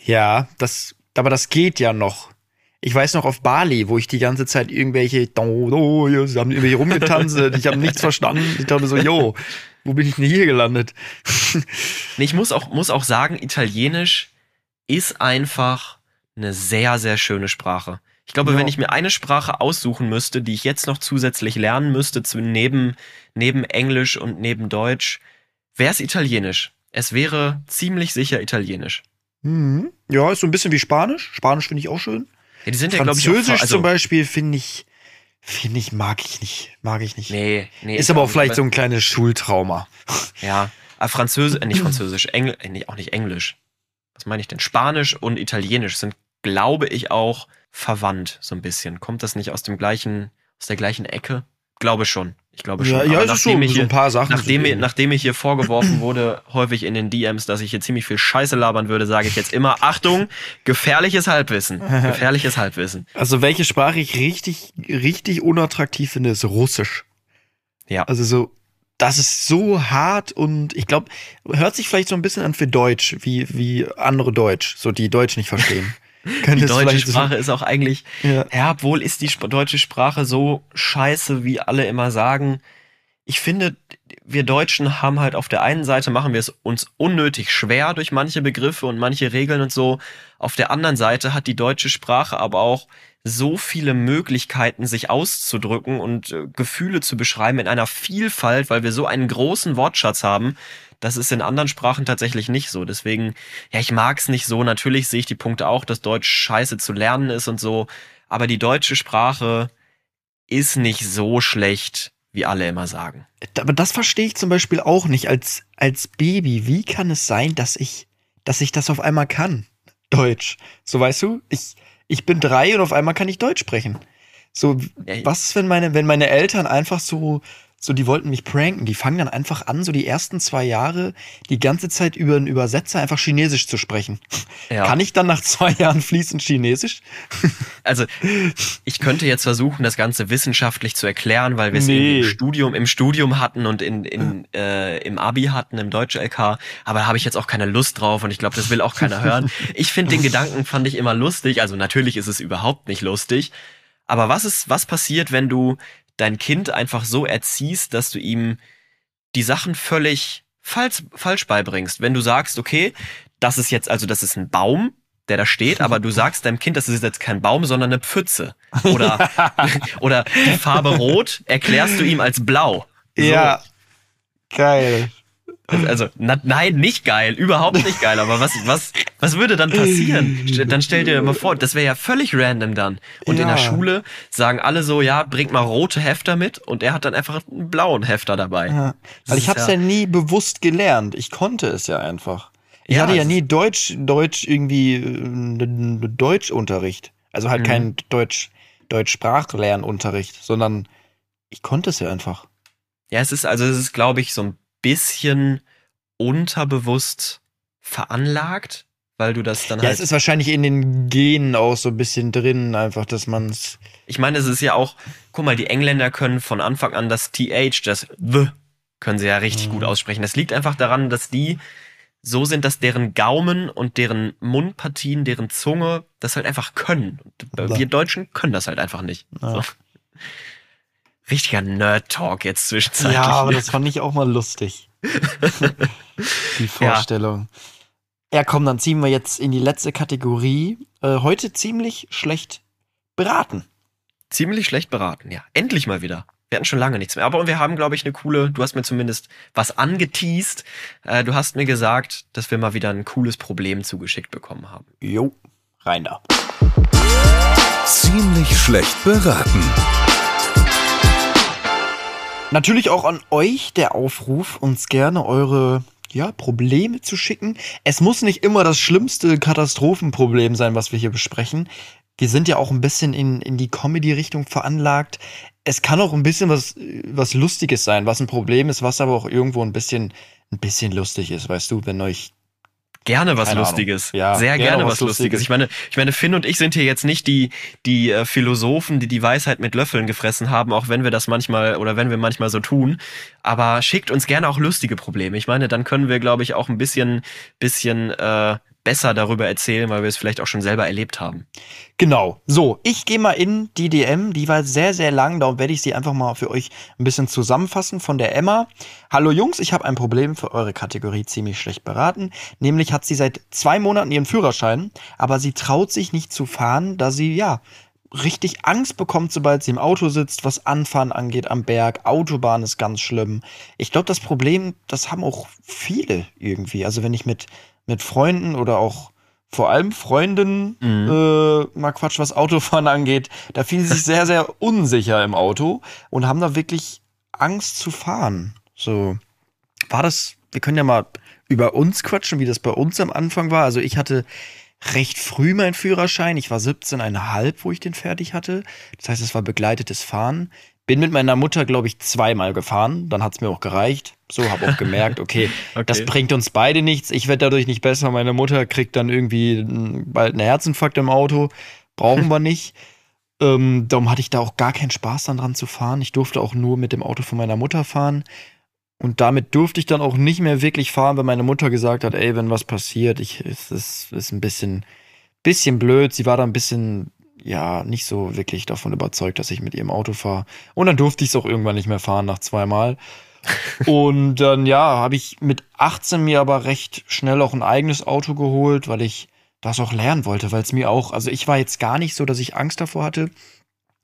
Ja, das aber das geht ja noch. Ich weiß noch auf Bali, wo ich die ganze Zeit irgendwelche sie haben irgendwie rumgetanzt, ich habe nichts verstanden. Ich dachte so, yo, wo bin ich denn hier gelandet? ich muss auch, muss auch sagen, Italienisch ist einfach eine sehr, sehr schöne Sprache. Ich glaube, ja. wenn ich mir eine Sprache aussuchen müsste, die ich jetzt noch zusätzlich lernen müsste, neben, neben Englisch und neben Deutsch, wäre es Italienisch. Es wäre ziemlich sicher Italienisch. Mhm. Ja, ist so ein bisschen wie Spanisch. Spanisch finde ich auch schön. Ja, die sind ja, Französisch ich, auch, also, zum Beispiel finde ich, finde ich, mag ich nicht. Mag ich nicht. Nee, nee. Ist aber auch vielleicht so ein kleines Schultrauma. Ja, aber Französisch, äh, nicht Französisch, Engl, äh, auch nicht Englisch. Was meine ich denn? Spanisch und Italienisch sind, glaube ich, auch verwandt, so ein bisschen. Kommt das nicht aus dem gleichen, aus der gleichen Ecke? Glaube schon. Ich glaube schon. Ja, ja ist schon hier, so ein paar Sachen. Nachdem mir, nachdem mir hier vorgeworfen wurde, [laughs] häufig in den DMs, dass ich hier ziemlich viel Scheiße labern würde, sage ich jetzt immer, Achtung, gefährliches Halbwissen. [laughs] Gefährliches Halbwissen. Also welche Sprache ich richtig, richtig unattraktiv finde, ist Russisch. Ja. Also so, das ist so hart und ich glaube, hört sich vielleicht so ein bisschen an für Deutsch, wie, wie andere Deutsch, so die Deutsch nicht verstehen. [laughs] [laughs] die deutsche Sprache ist auch eigentlich, ja. ja, obwohl ist die deutsche Sprache so scheiße, wie alle immer sagen. Ich finde, wir Deutschen haben halt auf der einen Seite machen wir es uns unnötig schwer durch manche Begriffe und manche Regeln und so. Auf der anderen Seite hat die deutsche Sprache aber auch so viele Möglichkeiten, sich auszudrücken und äh, Gefühle zu beschreiben in einer Vielfalt, weil wir so einen großen Wortschatz haben, das ist in anderen Sprachen tatsächlich nicht so. Deswegen, ja, ich mag's nicht so. Natürlich sehe ich die Punkte auch, dass Deutsch scheiße zu lernen ist und so. Aber die deutsche Sprache ist nicht so schlecht, wie alle immer sagen. Aber das verstehe ich zum Beispiel auch nicht als, als Baby. Wie kann es sein, dass ich, dass ich das auf einmal kann? Deutsch. So weißt du, ich, ich bin drei und auf einmal kann ich Deutsch sprechen. So, was ist, wenn meine, wenn meine Eltern einfach so so, die wollten mich pranken. Die fangen dann einfach an, so die ersten zwei Jahre die ganze Zeit über einen Übersetzer einfach Chinesisch zu sprechen. Ja. Kann ich dann nach zwei Jahren fließend Chinesisch? Also, ich könnte jetzt versuchen, das Ganze wissenschaftlich zu erklären, weil wir es Nee. im Studium, im Studium hatten und in, in, äh, im Abi hatten, im Deutsch-LK. Aber da habe ich jetzt auch keine Lust drauf und ich glaube, das will auch keiner hören. [laughs] Ich finde den Gedanken fand ich immer lustig. Also natürlich ist es überhaupt nicht lustig. Aber was ist, was passiert, wenn du dein Kind einfach so erziehst, dass du ihm die Sachen völlig falsch, falsch beibringst? Wenn du sagst, okay, das ist jetzt, also das ist ein Baum, der da steht, aber du [laughs] sagst deinem Kind, das ist jetzt kein Baum, sondern eine Pfütze. [laughs] Oder, [laughs] oder die Farbe Rot erklärst du ihm als Blau. So. Geil. Also, na, nein, nicht geil, überhaupt nicht geil, aber was, was, was würde dann passieren? Dann stell dir mal vor, das wäre ja völlig random dann. Und in der Ja. Schule sagen alle so, ja, bringt mal rote Hefter mit und er hat dann einfach einen blauen Hefter dabei. Ja. Weil ich habe es ja, nie bewusst gelernt. Ich konnte es ja einfach. Ich Ja, hatte ja nie Deutsch, Deutsch irgendwie äh, Deutschunterricht. Also halt Mhm. kein Deutsch, Deutschsprachlernunterricht, sondern ich konnte es ja einfach. Ja, es ist, also es ist, glaube ich, so ein bisschen unterbewusst veranlagt, weil du das dann Ja, halt. es ist wahrscheinlich in den Genen auch so ein bisschen drin, einfach, dass man es. ich meine, es ist ja auch, guck mal, die Engländer können von Anfang an das TH, das The, können sie ja richtig Mhm. gut aussprechen. Das liegt einfach daran, dass die so sind, dass deren Gaumen und deren Mundpartien, deren Zunge das halt einfach können. Und Ja. wir Deutschen können das halt einfach nicht. Ja. So. Richtiger Nerd-Talk jetzt zwischenzeitlich. Ja, aber das fand ich auch mal lustig. [laughs] die Vorstellung. Ja. komm, dann ziehen wir jetzt in die letzte Kategorie. Äh, heute ziemlich schlecht beraten. ziemlich schlecht beraten, ja. Endlich mal wieder. Wir hatten schon lange nichts mehr. Aber wir haben, glaube ich, eine coole, du hast mir zumindest was angeteased. Äh, du hast mir gesagt, dass wir mal wieder ein cooles Problem zugeschickt bekommen haben. Jo, rein da. Ziemlich schlecht beraten. Natürlich auch an euch der Aufruf, uns gerne eure ja, Probleme zu schicken. Es muss nicht immer das schlimmste Katastrophenproblem sein, was wir hier besprechen. Wir sind ja auch ein bisschen in, in die Comedy-Richtung veranlagt. Es kann auch ein bisschen was, was Lustiges sein, was ein Problem ist, was aber auch irgendwo ein bisschen, ein bisschen lustig ist, weißt du, wenn euch Gerne was Keine Ahnung. Lustiges. Ja, Sehr gerne gerne, was was Lustiges. Lustiges. Ich meine, ich meine, Finn und ich sind hier jetzt nicht die, die äh, Philosophen, die die Weisheit mit Löffeln gefressen haben, auch wenn wir das manchmal oder wenn wir manchmal so tun. Aber schickt uns gerne auch lustige Probleme. Ich meine, dann können wir, glaube ich, auch ein bisschen, bisschen äh, besser darüber erzählen, weil wir es vielleicht auch schon selber erlebt haben. Genau. So, ich gehe mal in die DM. Die war sehr, sehr lang. Darum werde ich sie einfach mal für euch ein bisschen zusammenfassen von der Emma. Hallo Jungs, ich habe ein Problem für eure Kategorie ziemlich schlecht beraten. Nämlich hat sie seit zwei Monaten ihren Führerschein, aber sie traut sich nicht zu fahren, da sie, ja, richtig Angst bekommt, sobald sie im Auto sitzt, was Anfahren angeht am Berg. Autobahn ist ganz schlimm. Ich glaube, das Problem, das haben auch viele irgendwie. Also wenn ich mit, mit Freunden oder auch vor allem Freundinnen Mhm. äh, mal Quatsch, was Autofahren [laughs] angeht, da fühlen sie sich sehr, sehr unsicher im Auto und haben da wirklich Angst zu fahren. So, war das, wir können ja mal über uns quatschen, wie das bei uns am Anfang war. Also ich hatte recht früh meinen Führerschein. Ich war 17,5, wo ich den fertig hatte. Das heißt, es war begleitetes Fahren. Bin mit meiner Mutter, glaube ich, zweimal gefahren. Dann hat's mir auch gereicht. So, habe auch gemerkt, okay, [laughs] Okay. das bringt uns beide nichts. Ich werde dadurch nicht besser. Meine Mutter kriegt dann irgendwie bald einen Herzinfarkt im Auto. Brauchen wir [laughs] nicht. Ähm, darum hatte ich da auch gar keinen Spaß dann dran zu fahren. Ich durfte auch nur mit dem Auto von meiner Mutter fahren. Und damit durfte ich dann auch nicht mehr wirklich fahren, weil meine Mutter gesagt hat, ey, wenn was passiert, ich, es ist, ist ein bisschen, bisschen blöd. Sie war da ein bisschen, ja, nicht so wirklich davon überzeugt, dass ich mit ihrem Auto fahre. Und dann durfte ich es auch irgendwann nicht mehr fahren nach zweimal. [laughs] Und dann, ja, habe ich mit 18 mir aber recht schnell auch ein eigenes Auto geholt, weil ich das auch lernen wollte, weil es mir auch, also ich war jetzt gar nicht so, dass ich Angst davor hatte,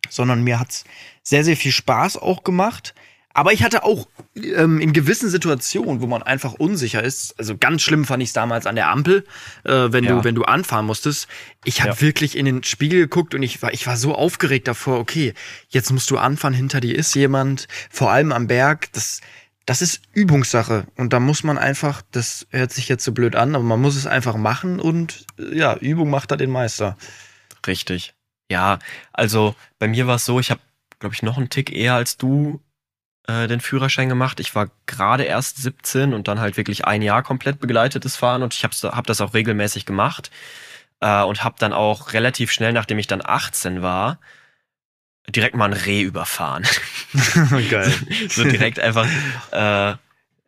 sondern mir hat's sehr, sehr viel Spaß auch gemacht. Aber ich hatte auch ähm, in gewissen Situationen, wo man einfach unsicher ist, also ganz schlimm fand ich es damals an der Ampel, äh, wenn Ja. du wenn du anfahren musstest. Ich habe Ja. wirklich in den Spiegel geguckt und ich war ich war so aufgeregt davor. Okay, jetzt musst du anfahren, hinter dir ist jemand, vor allem am Berg. Das das ist Übungssache und da muss man einfach, das hört sich jetzt so blöd an, aber man muss es einfach machen und äh, ja, Übung macht da den Meister. Richtig. Ja, also bei mir war es so, ich habe, glaube ich, noch einen Tick eher als du äh, den Führerschein gemacht. Ich war gerade erst 17 und dann halt wirklich ein Jahr komplett begleitetes Fahren und ich habe hab das auch regelmäßig gemacht äh, und habe dann auch relativ schnell, nachdem ich dann 18 war, direkt mal ein Reh überfahren. [laughs] Geil. [laughs] so direkt einfach äh,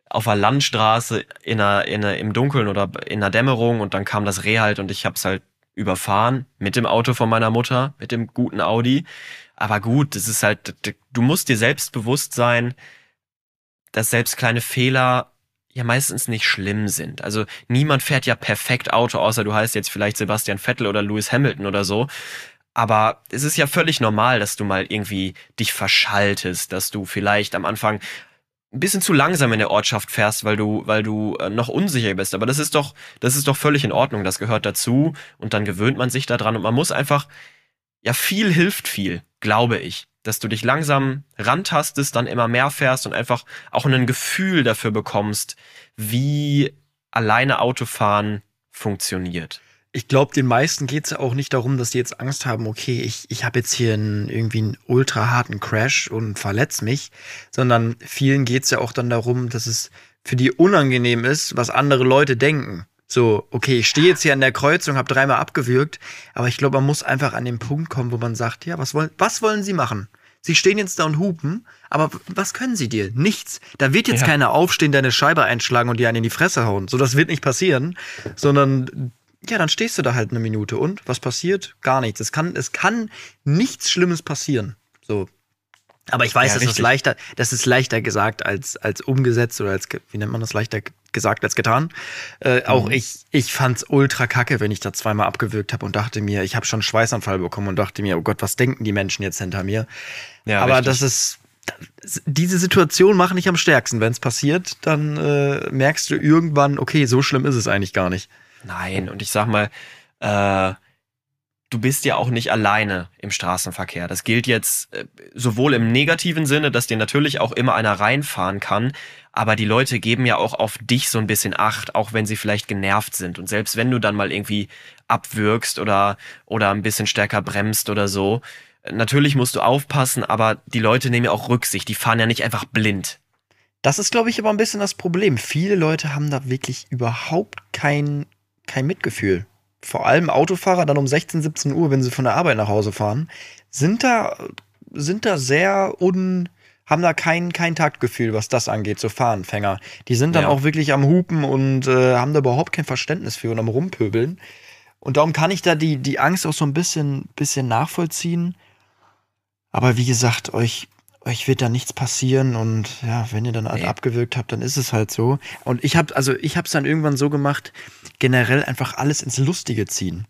auf der Landstraße in einer, in einer, im Dunkeln oder in der Dämmerung und dann kam das Reh halt und ich hab's halt überfahren mit dem Auto von meiner Mutter, mit dem guten Audi. Aber gut, das ist halt, du musst dir selbst bewusst sein, dass selbst kleine Fehler ja meistens nicht schlimm sind. Also niemand fährt ja perfekt Auto, außer du heißt jetzt vielleicht Sebastian Vettel oder Lewis Hamilton oder so. Aber es ist ja völlig normal, dass du mal irgendwie dich verschaltest, dass du vielleicht am Anfang ein bisschen zu langsam in der Ortschaft fährst, weil du, weil du äh, noch unsicher bist. Aber das ist doch, das ist doch völlig in Ordnung. Das gehört dazu und dann gewöhnt man sich daran und man muss einfach, ja, viel hilft viel, glaube ich. Dass du dich langsam rantastest, dann immer mehr fährst und einfach auch ein Gefühl dafür bekommst, wie alleine Autofahren funktioniert ich glaube, den meisten geht es ja auch nicht darum, dass die jetzt Angst haben, okay, ich, ich habe jetzt hier einen, irgendwie einen ultra harten Crash und verletz mich, sondern vielen geht es ja auch dann darum, dass es für die unangenehm ist, was andere Leute denken. So, okay, ich stehe jetzt hier an der Kreuzung, habe dreimal abgewürgt, aber ich glaube, man muss einfach an den Punkt kommen, wo man sagt, ja, was wollen, was wollen Sie machen? Sie stehen jetzt da und hupen, aber was können sie dir? Nichts. Da wird jetzt ja. keiner aufstehen, deine Scheibe einschlagen und dir einen in die Fresse hauen. So, das wird nicht passieren, sondern ja, dann stehst du da halt eine Minute und was passiert? Gar nichts. Es kann, es kann nichts Schlimmes passieren. So. Aber ich weiß, ja, das ist leichter, das ist leichter gesagt als, als umgesetzt oder als, wie nennt man das, leichter gesagt als getan. Äh, mhm. Auch ich, ich fand's ultra kacke, wenn ich da zweimal abgewürgt habe und dachte mir, ich habe schon Schweißanfall bekommen und dachte mir, oh Gott, was denken die Menschen jetzt hinter mir? Ja, Aber richtig. das ist, diese Situation macht nicht am stärksten. Wenn es passiert, dann äh, merkst du irgendwann, okay, so schlimm ist es eigentlich gar nicht. Nein, und ich sag mal, äh, du bist ja auch nicht alleine im Straßenverkehr. Das gilt jetzt äh, sowohl im negativen Sinne, dass dir natürlich auch immer einer reinfahren kann, aber die Leute geben ja auch auf dich so ein bisschen Acht, auch wenn sie vielleicht genervt sind. Und selbst wenn du dann mal irgendwie abwürgst oder, oder ein bisschen stärker bremst oder so, natürlich musst du aufpassen, aber die Leute nehmen ja auch Rücksicht. Die fahren ja nicht einfach blind. Das ist, glaube ich, aber ein bisschen das Problem. Viele Leute haben da wirklich überhaupt kein kein Mitgefühl. Vor allem Autofahrer dann um 16, 17 Uhr, wenn sie von der Arbeit nach Hause fahren, sind da, sind da sehr un, haben da kein, kein Taktgefühl, was das angeht, so Fahranfänger. Die sind dann ja. auch wirklich am Hupen und äh, haben da überhaupt kein Verständnis für und am Rumpöbeln. Und darum kann ich da die, die Angst auch so ein bisschen, bisschen nachvollziehen. Aber wie gesagt, euch euch wird da nichts passieren und ja, wenn ihr dann halt nee. abgewürgt habt, dann ist es halt so. Und ich habe also ich habe es dann irgendwann so gemacht, generell einfach alles ins Lustige ziehen.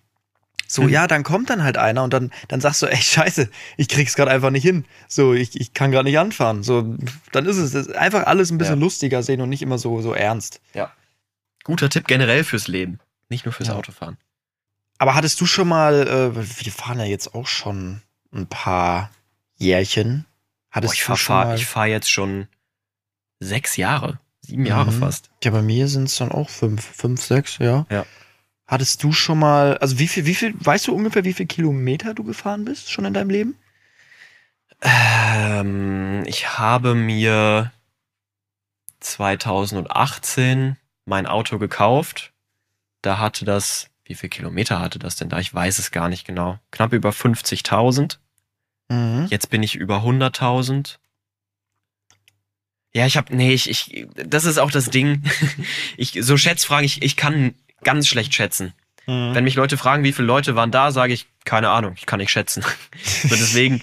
So, mhm. ja, dann kommt dann halt einer und dann, dann sagst du, ey, scheiße, ich krieg's gerade einfach nicht hin. So, ich, ich kann gerade nicht anfahren. So, dann ist es einfach alles ein bisschen ja. lustiger sehen und nicht immer so, so ernst. Ja. Guter Tipp generell fürs Leben, nicht nur fürs ja. Autofahren. Aber hattest du schon mal, äh, wir fahren ja jetzt auch schon ein paar Jährchen, Hattest Boah, ich fahre fahr, jetzt schon sechs Jahre, sieben Jahre mhm. fast. Ja, bei mir sind es dann auch fünf, fünf, sechs, ja. Ja. Hattest du schon mal, also wie viel, wie viel, weißt du ungefähr, wie viel Kilometer du gefahren bist schon in deinem Leben? Ähm, ich habe mir 2018 mein Auto gekauft. Da hatte das, wie viel Kilometer hatte das denn da? Ich weiß es gar nicht genau. Knapp über 50.000. Mhm. Jetzt bin ich über 100.000. Ja, ich habe nee, ich, ich, das ist auch das Ding. [laughs] ich, so Schätzfragen, ich, ich kann ganz schlecht schätzen. Mhm. Wenn mich Leute fragen, wie viele Leute waren da, sage ich, keine Ahnung, ich kann nicht schätzen. [laughs] so deswegen,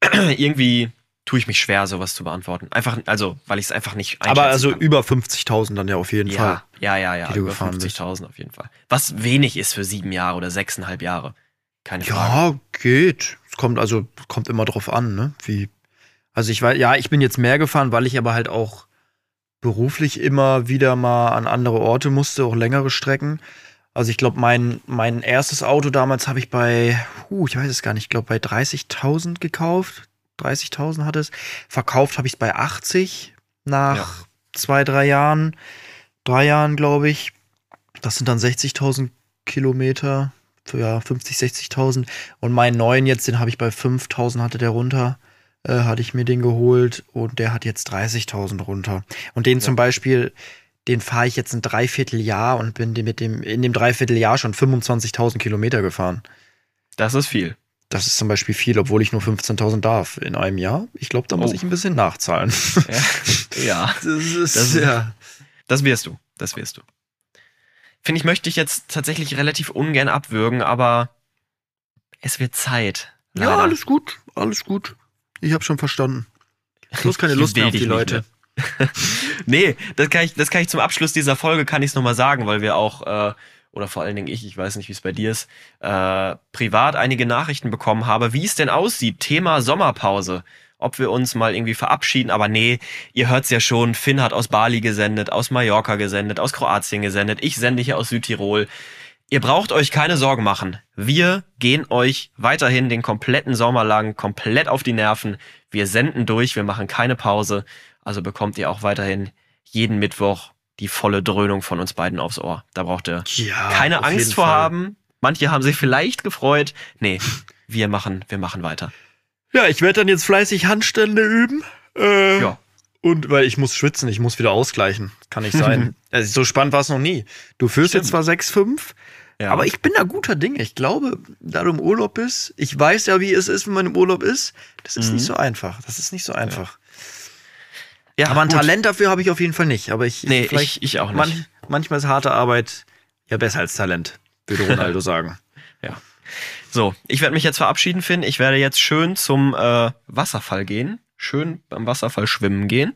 [clears throat] irgendwie tue ich mich schwer, sowas zu beantworten. Einfach, also, weil ich es einfach nicht Aber also kann. über 50.000 dann ja auf jeden ja, Fall. Ja, ja, ja, über 50.000 auf jeden Fall. Was wenig ist für sieben Jahre oder sechseinhalb Jahre. Keine Frage. Ja, geht. Kommt also kommt immer drauf an, ne? Wie also ich weiß, ja, ich bin jetzt mehr gefahren, weil ich aber halt auch beruflich immer wieder mal an andere Orte musste, auch längere Strecken. Also ich glaube, mein, mein erstes Auto damals habe ich bei, uh, ich weiß es gar nicht, ich glaube bei 30.000 gekauft. 30.000 hat es. Verkauft habe ich es bei 80 nach ja. zwei, drei Jahren. Drei Jahren, glaube ich. Das sind dann 60.000 Kilometer ja, 50, 60.000. Und meinen neuen jetzt, den habe ich bei 5.000 hatte der runter. äh, hatte ich mir den geholt und der hat jetzt 30.000 runter. Und den zum Beispiel, den fahre ich jetzt ein Dreivierteljahr und bin mit dem, in dem Dreivierteljahr schon 25.000 Kilometer gefahren. Das ist viel. Das ist zum Beispiel viel, obwohl ich nur 15.000 darf in einem Jahr. Ich glaube, da muss Oh. ich ein bisschen nachzahlen. Ja. [laughs] ja. Das ist, Das ist- ja. Das wirst du. Das wirst du. Finde ich, möchte ich jetzt tatsächlich relativ ungern abwürgen, aber es wird Zeit. ja, Leider. alles gut, alles gut. Ich habe schon verstanden. Bloß keine [laughs] Lust mehr auf die Leute. [laughs] nee, das kann ich, das kann ich zum Abschluss dieser Folge kann ich es nochmal sagen, weil wir auch, äh, oder vor allen Dingen ich, ich weiß nicht, wie es bei dir ist, äh, privat einige Nachrichten bekommen habe, wie es denn aussieht. Thema Sommerpause. Ob wir uns mal irgendwie verabschieden, aber nee, ihr hört's ja schon, Finn hat aus Bali gesendet, aus Mallorca gesendet, aus Kroatien gesendet, ich sende hier aus Südtirol. Ihr braucht euch keine Sorgen machen. Wir gehen euch weiterhin den kompletten Sommer lang komplett auf die Nerven. Wir senden durch, wir machen keine Pause. Also bekommt ihr auch weiterhin jeden Mittwoch die volle Dröhnung von uns beiden aufs Ohr. Da braucht ihr Ja, keine Angst vor Fall. haben. Manche haben sich vielleicht gefreut. Nee, wir machen, wir machen weiter. Ja, ich werde dann jetzt fleißig Handstände üben. Äh, Ja. Und weil ich muss schwitzen, ich muss wieder ausgleichen. Kann nicht sein. [laughs] also, so spannend war es noch nie. Du führst Stimmt. jetzt zwar 6-5, Ja. aber ich bin da guter Dinge. Ich glaube, da du im Urlaub bist, ich weiß ja, wie es ist, wenn man im Urlaub ist. Das ist Mhm. nicht so einfach. Das ist nicht so einfach. ja, aber ein gut. Talent dafür habe ich auf jeden Fall nicht. Aber ich, Nee, vielleicht ich, ich auch nicht. Man, manchmal ist harte Arbeit ja besser als Talent, würde Ronaldo [laughs] sagen. So, ich werde mich jetzt verabschieden, Finn. Ich werde jetzt schön zum äh, Wasserfall gehen. Schön beim Wasserfall schwimmen gehen.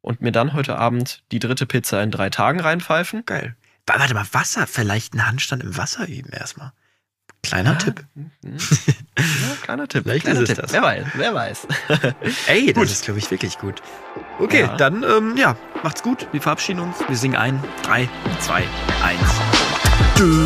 Und mir dann heute Abend die dritte Pizza in drei Tagen reinpfeifen. Geil. Wa- Warte mal, Wasser, vielleicht einen Handstand im Wasser üben erstmal. Kleiner Ja. Tipp. Mhm. [laughs] Ja, kleiner Tipp. Vielleicht kleiner ist es Tipp. das. Wer weiß, wer weiß. [laughs] Ey, das Gut. ist, glaube ich, wirklich gut. Okay, Ja. dann, ähm, ja, macht's gut. Wir verabschieden uns. Wir singen ein. Drei, zwei, eins. Tschüss.